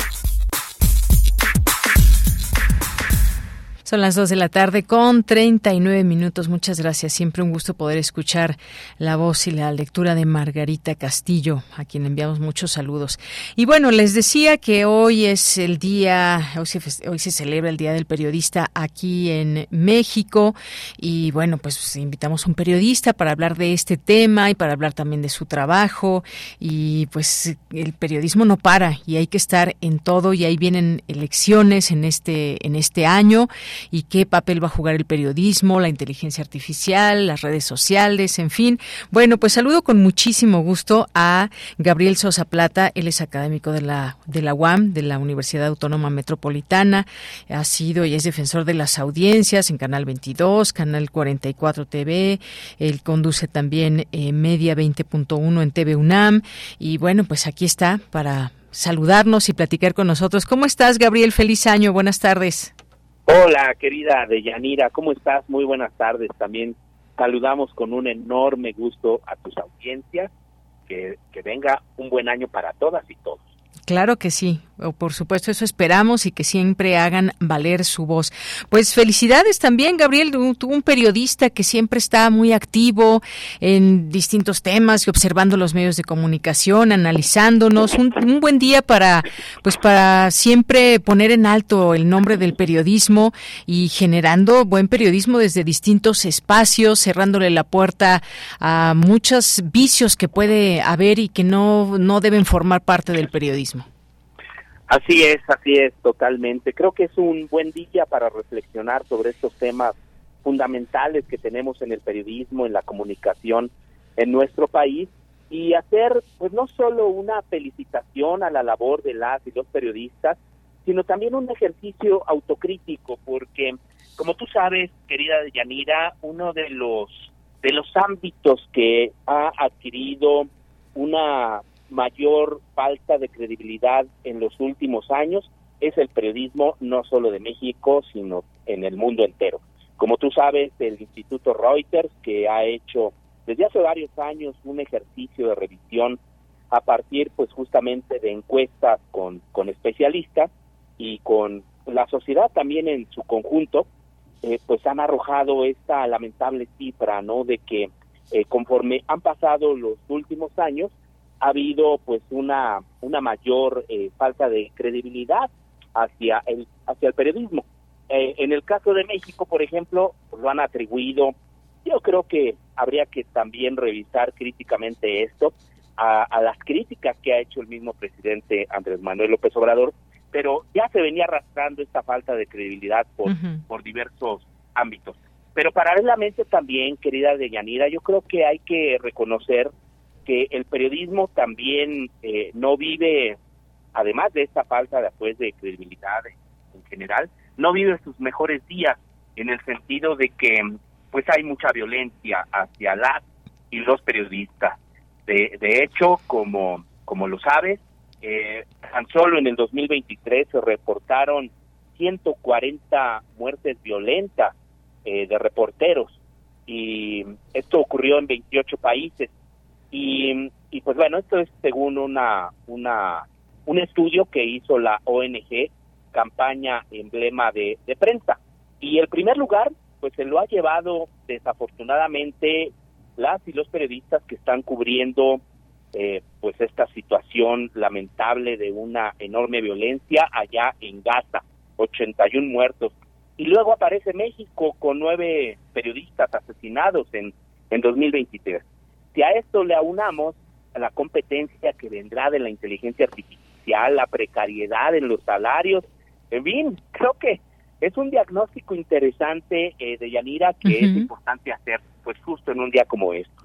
Son las 2 de la tarde con 39 minutos. Muchas gracias. Siempre un gusto poder escuchar la voz y la lectura de Margarita Castillo, a quien enviamos muchos saludos. Y bueno, les decía que hoy es el día, hoy se, hoy se celebra el Día del Periodista aquí en México. Y bueno, pues invitamos a un periodista para hablar de este tema y para hablar también de su trabajo. Y pues el periodismo no para y hay que estar en todo y ahí vienen elecciones en este, en este año. Y qué papel va a jugar el periodismo, la inteligencia artificial, las redes sociales, en fin. Bueno, pues saludo con muchísimo gusto a Gabriel Sosa Plata, él es académico de la, de la UAM, de la Universidad Autónoma Metropolitana, ha sido y es defensor de las audiencias en Canal 22, Canal 44 TV, él conduce también eh, Media 20.1 en TV UNAM y bueno, pues aquí está para saludarnos y platicar con nosotros. ¿Cómo estás, Gabriel? Feliz año, buenas tardes. Hola, querida Deyanira, ¿cómo estás? Muy buenas tardes. También saludamos con un enorme gusto a tus audiencias. Que, que venga un buen año para todas y todos. Claro que sí, por supuesto, eso esperamos y que siempre hagan valer su voz. Pues felicidades también, Gabriel, tú un periodista que siempre está muy activo en distintos temas y observando los medios de comunicación, analizándonos. Un, un, buen día para, pues, para siempre poner en alto el nombre del periodismo y generando buen periodismo desde distintos espacios, cerrándole la puerta a muchos vicios que puede haber y que no, no deben formar parte del periodismo. Así es, así es, totalmente. Creo que es un buen día para reflexionar sobre estos temas fundamentales que tenemos en el periodismo, en la comunicación en nuestro país y hacer pues no solo una felicitación a la labor de las y los periodistas, sino también un ejercicio autocrítico porque como tú sabes, querida Yanira, uno de los de los ámbitos que ha adquirido una mayor falta de credibilidad en los últimos años es el periodismo no solo de México, sino en el mundo entero. Como tú sabes, el Instituto Reuters, que ha hecho desde hace varios años un ejercicio de revisión a partir pues justamente de encuestas con, con especialistas y con la sociedad también en su conjunto, eh, pues han arrojado esta lamentable cifra, ¿no? De que eh, conforme han pasado los últimos años, ha habido pues una una mayor eh, falta de credibilidad hacia el hacia el periodismo. Eh, en el caso de México por ejemplo lo han atribuido yo creo que habría que también revisar críticamente esto a, a, las críticas que ha hecho el mismo presidente Andrés Manuel López Obrador pero ya se venía arrastrando esta falta de credibilidad por por diversos ámbitos. Pero paralelamente también querida Deyanira yo creo que hay que reconocer que el periodismo también eh, no vive, además de esta falta de, pues, de credibilidad en general, no vive sus mejores días en el sentido de que pues hay mucha violencia hacia las y los periodistas. De, de hecho, como, como lo sabes, eh, tan solo en el 2023 se reportaron 140 muertes violentas eh, de reporteros y esto ocurrió en 28 países y, y pues bueno, esto es según una, una, un estudio que hizo la ONG, campaña emblema de, de prensa. Y el primer lugar, pues se lo ha llevado desafortunadamente las y los periodistas que están cubriendo eh, pues esta situación lamentable de una enorme violencia allá en Gaza, 81 muertos. Y luego aparece México con nueve periodistas asesinados en, en 2023. Si a esto le aunamos a la competencia que vendrá de la inteligencia artificial, la precariedad en los salarios, en fin, creo que es un diagnóstico interesante eh, de Yanira que es importante hacer pues justo en un día como este.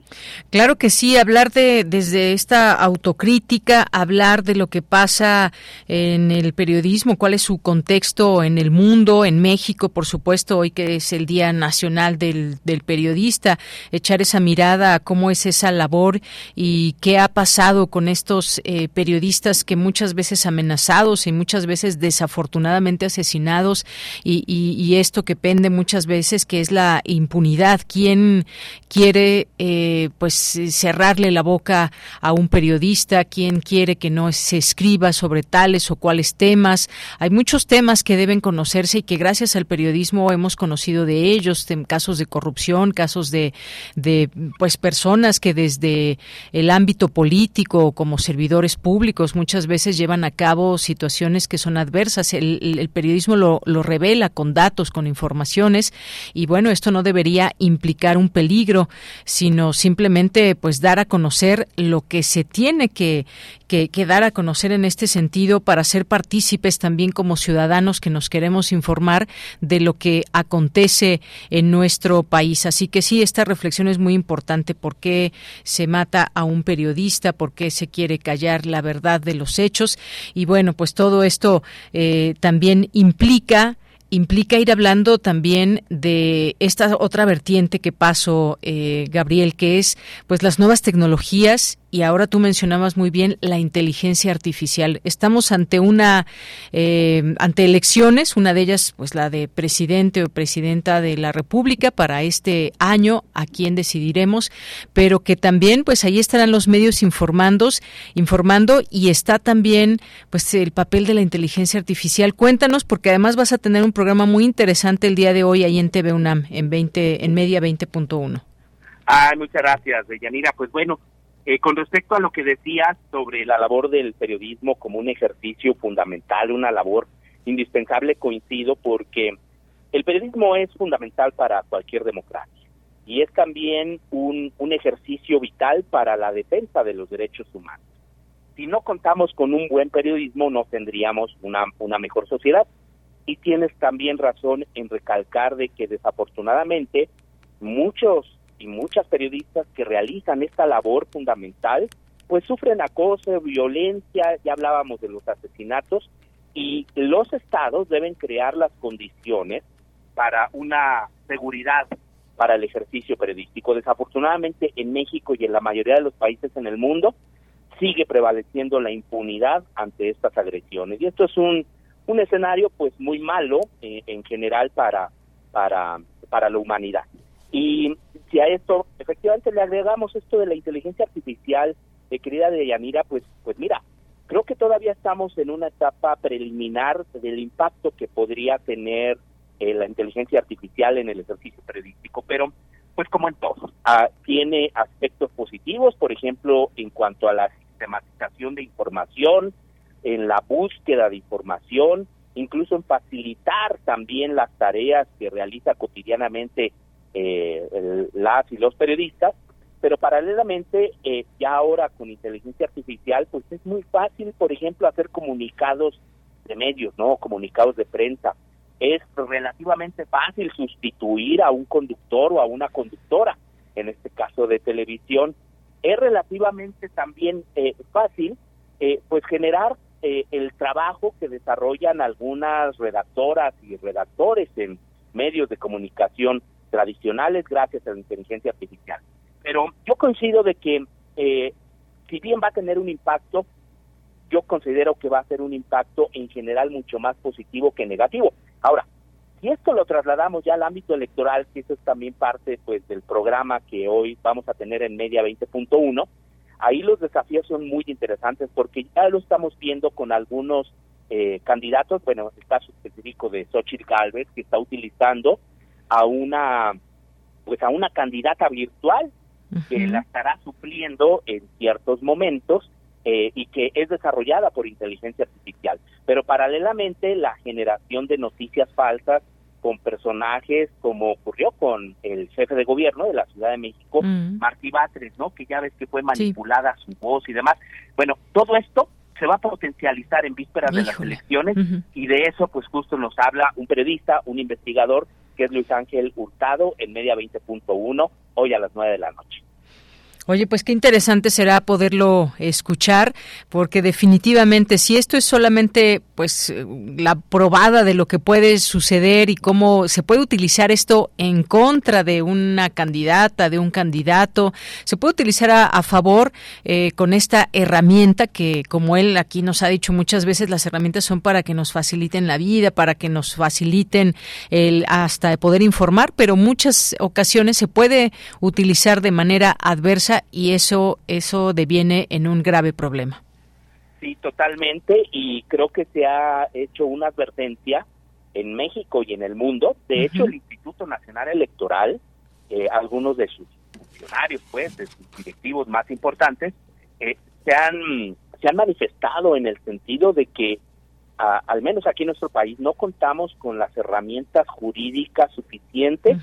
Claro que sí, hablar de desde esta autocrítica, hablar de lo que pasa en el periodismo, cuál es su contexto en el mundo, en México, por supuesto, hoy que es el Día Nacional del, Periodista, echar esa mirada a cómo es esa labor y qué ha pasado con estos eh, periodistas que muchas veces amenazados y muchas veces desafortunadamente asesinados y, y, y esto que pende muchas veces que es la impunidad. ¿Quién quiere eh, pues cerrarle la boca a un periodista, quien quiere que no se escriba sobre tales o cuales temas. Hay muchos temas que deben conocerse y que gracias al periodismo hemos conocido de ellos, casos de corrupción, casos de, de pues personas que desde el ámbito político como servidores públicos muchas veces llevan a cabo situaciones que son adversas. El, el periodismo lo, lo revela con datos, con informaciones y bueno, esto no debería implicar un peligro, sino simplemente pues dar a conocer lo que se tiene que, que, que, dar a conocer en este sentido para ser partícipes también como ciudadanos que nos queremos informar de lo que acontece en nuestro país. Así que sí, esta reflexión es muy importante. ¿Por qué se mata a un periodista? ¿Por qué se quiere callar la verdad de los hechos? Y bueno, pues todo esto eh, también implica implica ir hablando también de esta otra vertiente que pasó, eh, Gabriel, que es pues las nuevas tecnologías y ahora tú mencionabas muy bien la inteligencia artificial. Estamos ante una eh, ante elecciones, una de ellas pues la de presidente o presidenta de la República para este año, a quién decidiremos, pero que también pues ahí estarán los medios informando, informando y está también pues el papel de la inteligencia artificial. Cuéntanos porque además vas a tener un programa muy interesante el día de hoy ahí en TV UNAM en 20 en Media 20.1. Ah, muchas gracias, Yanira. Pues bueno, eh, con respecto a lo que decías sobre la labor del periodismo como un ejercicio fundamental, una labor indispensable, coincido porque el periodismo es fundamental para cualquier democracia y es también un, un ejercicio vital para la defensa de los derechos humanos. Si no contamos con un buen periodismo, no tendríamos una, una mejor sociedad. Y tienes también razón en recalcar de que desafortunadamente muchos y muchas periodistas que realizan esta labor fundamental, pues sufren acoso, violencia, ya hablábamos de los asesinatos, y los estados deben crear las condiciones para una seguridad para el ejercicio periodístico. Desafortunadamente en México y en la mayoría de los países en el mundo sigue prevaleciendo la impunidad ante estas agresiones y esto es un, un escenario pues muy malo eh, en general para para para la humanidad. Y si a esto efectivamente le agregamos esto de la inteligencia artificial, de querida Deyanira, pues, pues mira, creo que todavía estamos en una etapa preliminar del impacto que podría tener eh, la inteligencia artificial en el ejercicio periodístico, pero pues como en todo, ah, tiene aspectos positivos, por ejemplo, en cuanto a la sistematización de información, en la búsqueda de información, incluso en facilitar también las tareas que realiza cotidianamente eh, las y los periodistas, pero paralelamente eh, ya ahora con inteligencia artificial pues es muy fácil, por ejemplo, hacer comunicados de medios, ¿no? Comunicados de prensa. Es relativamente fácil sustituir a un conductor o a una conductora, en este caso de televisión. Es relativamente también eh, fácil eh, pues generar el trabajo que desarrollan algunas redactoras y redactores en medios de comunicación tradicionales gracias a la inteligencia artificial. Pero yo coincido de que eh, si bien va a tener un impacto, yo considero que va a ser un impacto en general mucho más positivo que negativo. Ahora, si esto lo trasladamos ya al ámbito electoral, que eso es también parte pues del programa que hoy vamos a tener en Media 20.1, ahí los desafíos son muy interesantes porque ya lo estamos viendo con algunos eh, candidatos, bueno, el caso específico de Xochitl Galvez, que está utilizando a una pues a una candidata virtual que la estará supliendo en ciertos momentos eh, y que es desarrollada por inteligencia artificial. Pero paralelamente la generación de noticias falsas con personajes como ocurrió con el jefe de gobierno de la Ciudad de México, Martí Batres, ¿no? Que ya ves que fue manipulada su voz y demás. Bueno, todo esto se va a potencializar en vísperas de las elecciones y de eso pues justo nos habla un periodista, un investigador que es Luis Ángel Hurtado en Media 20.1 hoy a las 9 de la noche. Oye, pues qué interesante será poderlo escuchar, porque definitivamente si esto es solamente pues la probada de lo que puede suceder y cómo se puede utilizar esto en contra de una candidata, de un candidato, se puede utilizar a, favor eh, con esta herramienta que, como él aquí nos ha dicho muchas veces, las herramientas son para que nos faciliten la vida, para que nos faciliten el hasta poder informar, pero muchas ocasiones se puede utilizar de manera adversa y eso, eso deviene en un grave problema. Sí, totalmente, y creo que se ha hecho una advertencia en México y en el mundo. De hecho, el Instituto Nacional Electoral, eh, algunos de sus funcionarios, pues, de sus directivos más importantes, eh, se, han, se han manifestado en el sentido de que al menos aquí en nuestro país, no contamos con las herramientas jurídicas suficientes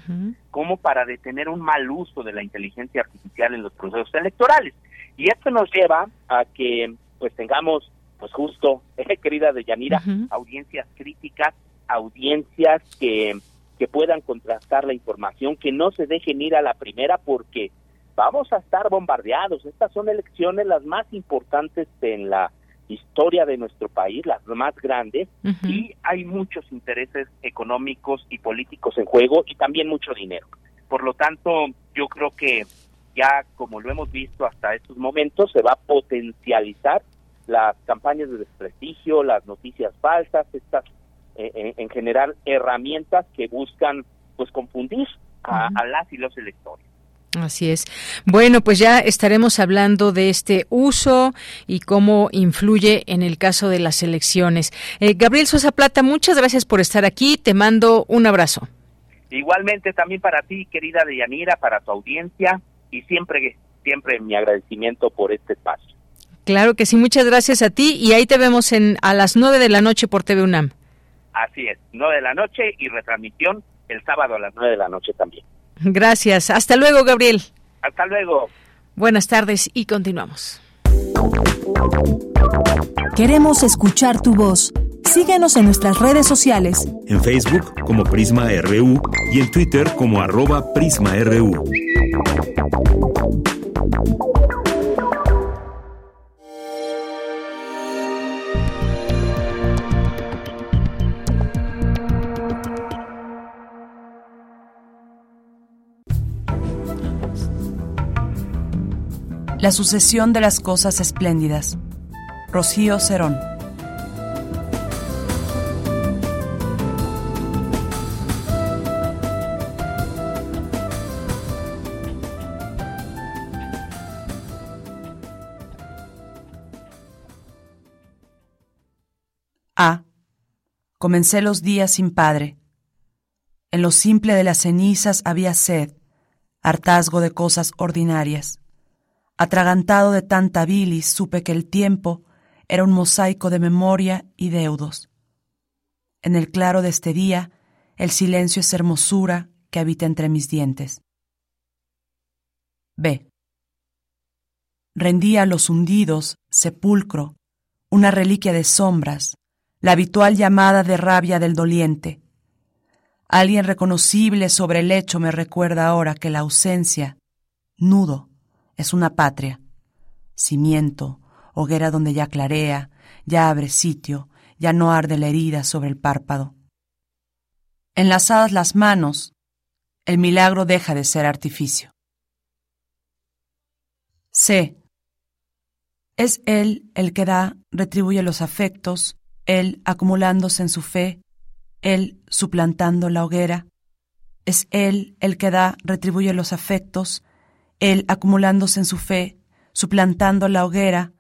como para detener un mal uso de la inteligencia artificial en los procesos electorales. Y esto nos lleva a que pues tengamos, pues justo, <laughs> eh, querida Deyanira, audiencias críticas, audiencias que, que puedan contrastar la información, que no se dejen ir a la primera porque vamos a estar bombardeados. Estas son elecciones las más importantes en la historia de nuestro país, las más grandes, y hay muchos intereses económicos y políticos en juego y también mucho dinero. Por lo tanto, yo creo que ya como lo hemos visto hasta estos momentos, se va a potencializar las campañas de desprestigio, las noticias falsas, estas eh, en, general herramientas que buscan pues confundir a las y los electores. Así es. Bueno, pues ya estaremos hablando de este uso y cómo influye en el caso de las elecciones. Eh, Gabriel Sosa Plata, muchas gracias por estar aquí. Te mando un abrazo. Igualmente también para ti, querida Deyanira, para tu audiencia y siempre, siempre mi agradecimiento por este espacio. Claro que sí, muchas gracias a ti y ahí te vemos en a las nueve de la noche por TV UNAM. Así es, nueve de la noche y retransmisión el sábado a las nueve de la noche también. Gracias. Hasta luego, Gabriel. Hasta luego. Buenas tardes y continuamos. Queremos escuchar tu voz. Síguenos en nuestras redes sociales. En Facebook como Prisma RU y en Twitter como arroba PrismaRU. La sucesión de las cosas espléndidas. Rocío Cerón. A. Comencé los días sin padre. En lo simple de las cenizas había sed, hartazgo de cosas ordinarias. Atragantado de tanta bilis, supe que el tiempo era un mosaico de memoria y deudos. En el claro de este día, el silencio es hermosura que habita entre mis dientes. B. Rendía a los hundidos, sepulcro, una reliquia de sombras, la habitual llamada de rabia del doliente. Alguien reconocible sobre el lecho me recuerda ahora que la ausencia, nudo, es una patria, cimiento, hoguera donde ya clarea, ya abre sitio, ya no arde la herida sobre el párpado. Enlazadas las manos, el milagro deja de ser artificio. C. Es Él el que da, retribuye los afectos, Él acumulándose en su fe, Él suplantando la hoguera. Es Él el que da, retribuye los afectos, él, acumulándose en su fe, suplantando la hoguera,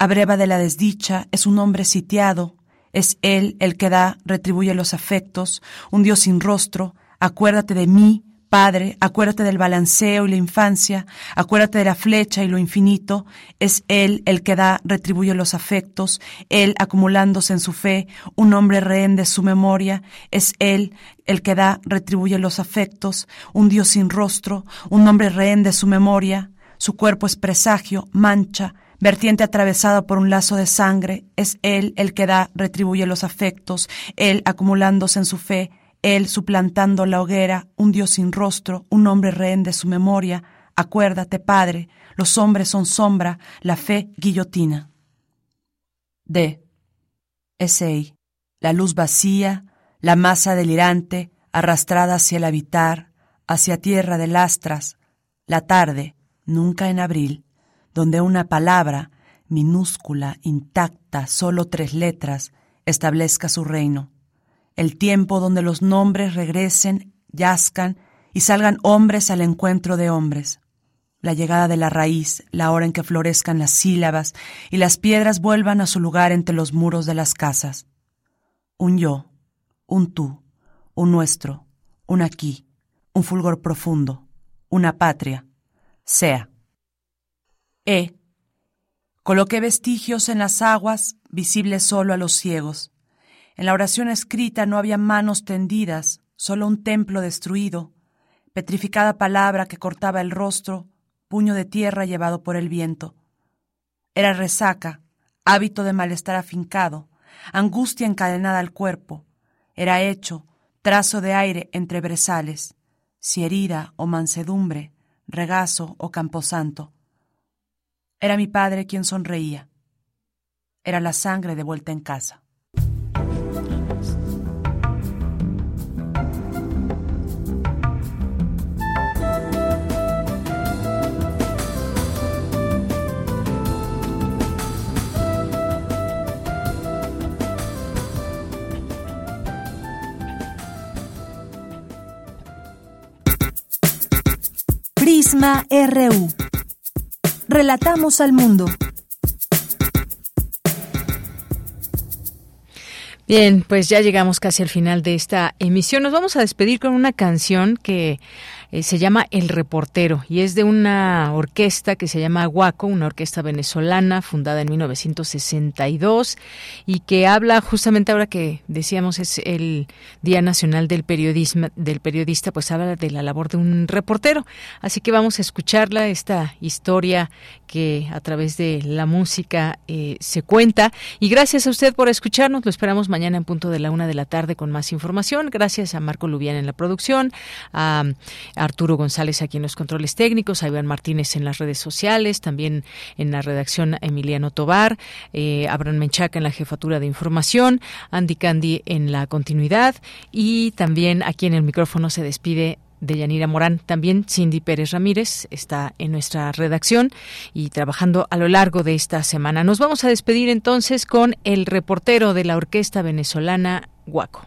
abreva de la desdicha, es un hombre sitiado, es Él el que da, retribuye los afectos, un Dios sin rostro, acuérdate de mí, Padre, acuérdate del balanceo y la infancia, acuérdate de la flecha y lo infinito, es Él el que da, retribuye los afectos, Él acumulándose en su fe, un hombre rehén de su memoria, es Él el que da, retribuye los afectos, un Dios sin rostro, un hombre rehén de su memoria, su cuerpo es presagio, mancha, vertiente atravesada por un lazo de sangre, es Él el que da, retribuye los afectos, Él acumulándose en su fe, él suplantando la hoguera, un Dios sin rostro, un hombre rehén de su memoria. Acuérdate, Padre, los hombres son sombra, la fe guillotina. D. Esei. La luz vacía, la masa delirante, arrastrada hacia el habitar, hacia tierra de lastras, la tarde, nunca en abril, donde una palabra, minúscula, intacta, solo tres letras, establezca su reino el tiempo donde los nombres regresen, yazcan y salgan hombres al encuentro de hombres, la llegada de la raíz, la hora en que florezcan las sílabas y las piedras vuelvan a su lugar entre los muros de las casas. Un yo, un tú, un nuestro, un aquí, un fulgor profundo, una patria, sea. E. Coloqué vestigios en las aguas, visibles solo a los ciegos En la oración escrita no había manos tendidas, solo un templo destruido, petrificada palabra que cortaba el rostro, puño de tierra llevado por el viento. Era resaca, hábito de malestar afincado, angustia encadenada al cuerpo. Era hecho, trazo de aire entre brezales, si herida o mansedumbre, regazo o camposanto. Era mi padre quien sonreía. Era la sangre de vuelta en casa. Prisma RU. Relatamos al mundo. Bien, pues ya llegamos casi al final de esta emisión. Nos vamos a despedir con una canción que eh, se llama El Reportero y es de una orquesta que se llama Guaco, una orquesta venezolana fundada en 1962 y que habla justamente ahora que decíamos es el Día Nacional del Periodismo, del periodista, pues habla de la labor de un reportero. Así que vamos a escucharla, esta historia que a través de la música eh, se cuenta. Y gracias a usted por escucharnos. Lo esperamos mañana en punto de la una de la tarde con más información. Gracias a Marco Lubián en la producción, a Arturo González aquí en los controles técnicos, a Iván Martínez en las redes sociales, también en la redacción Emiliano Tobar, eh, Abraham Menchaca en la jefatura de información, Andy Candy en la continuidad y también aquí en el micrófono se despide de Yanira Morán. También Cindy Pérez Ramírez está en nuestra redacción y trabajando a lo largo de esta semana. Nos vamos a despedir entonces con el reportero de la orquesta venezolana Guaco.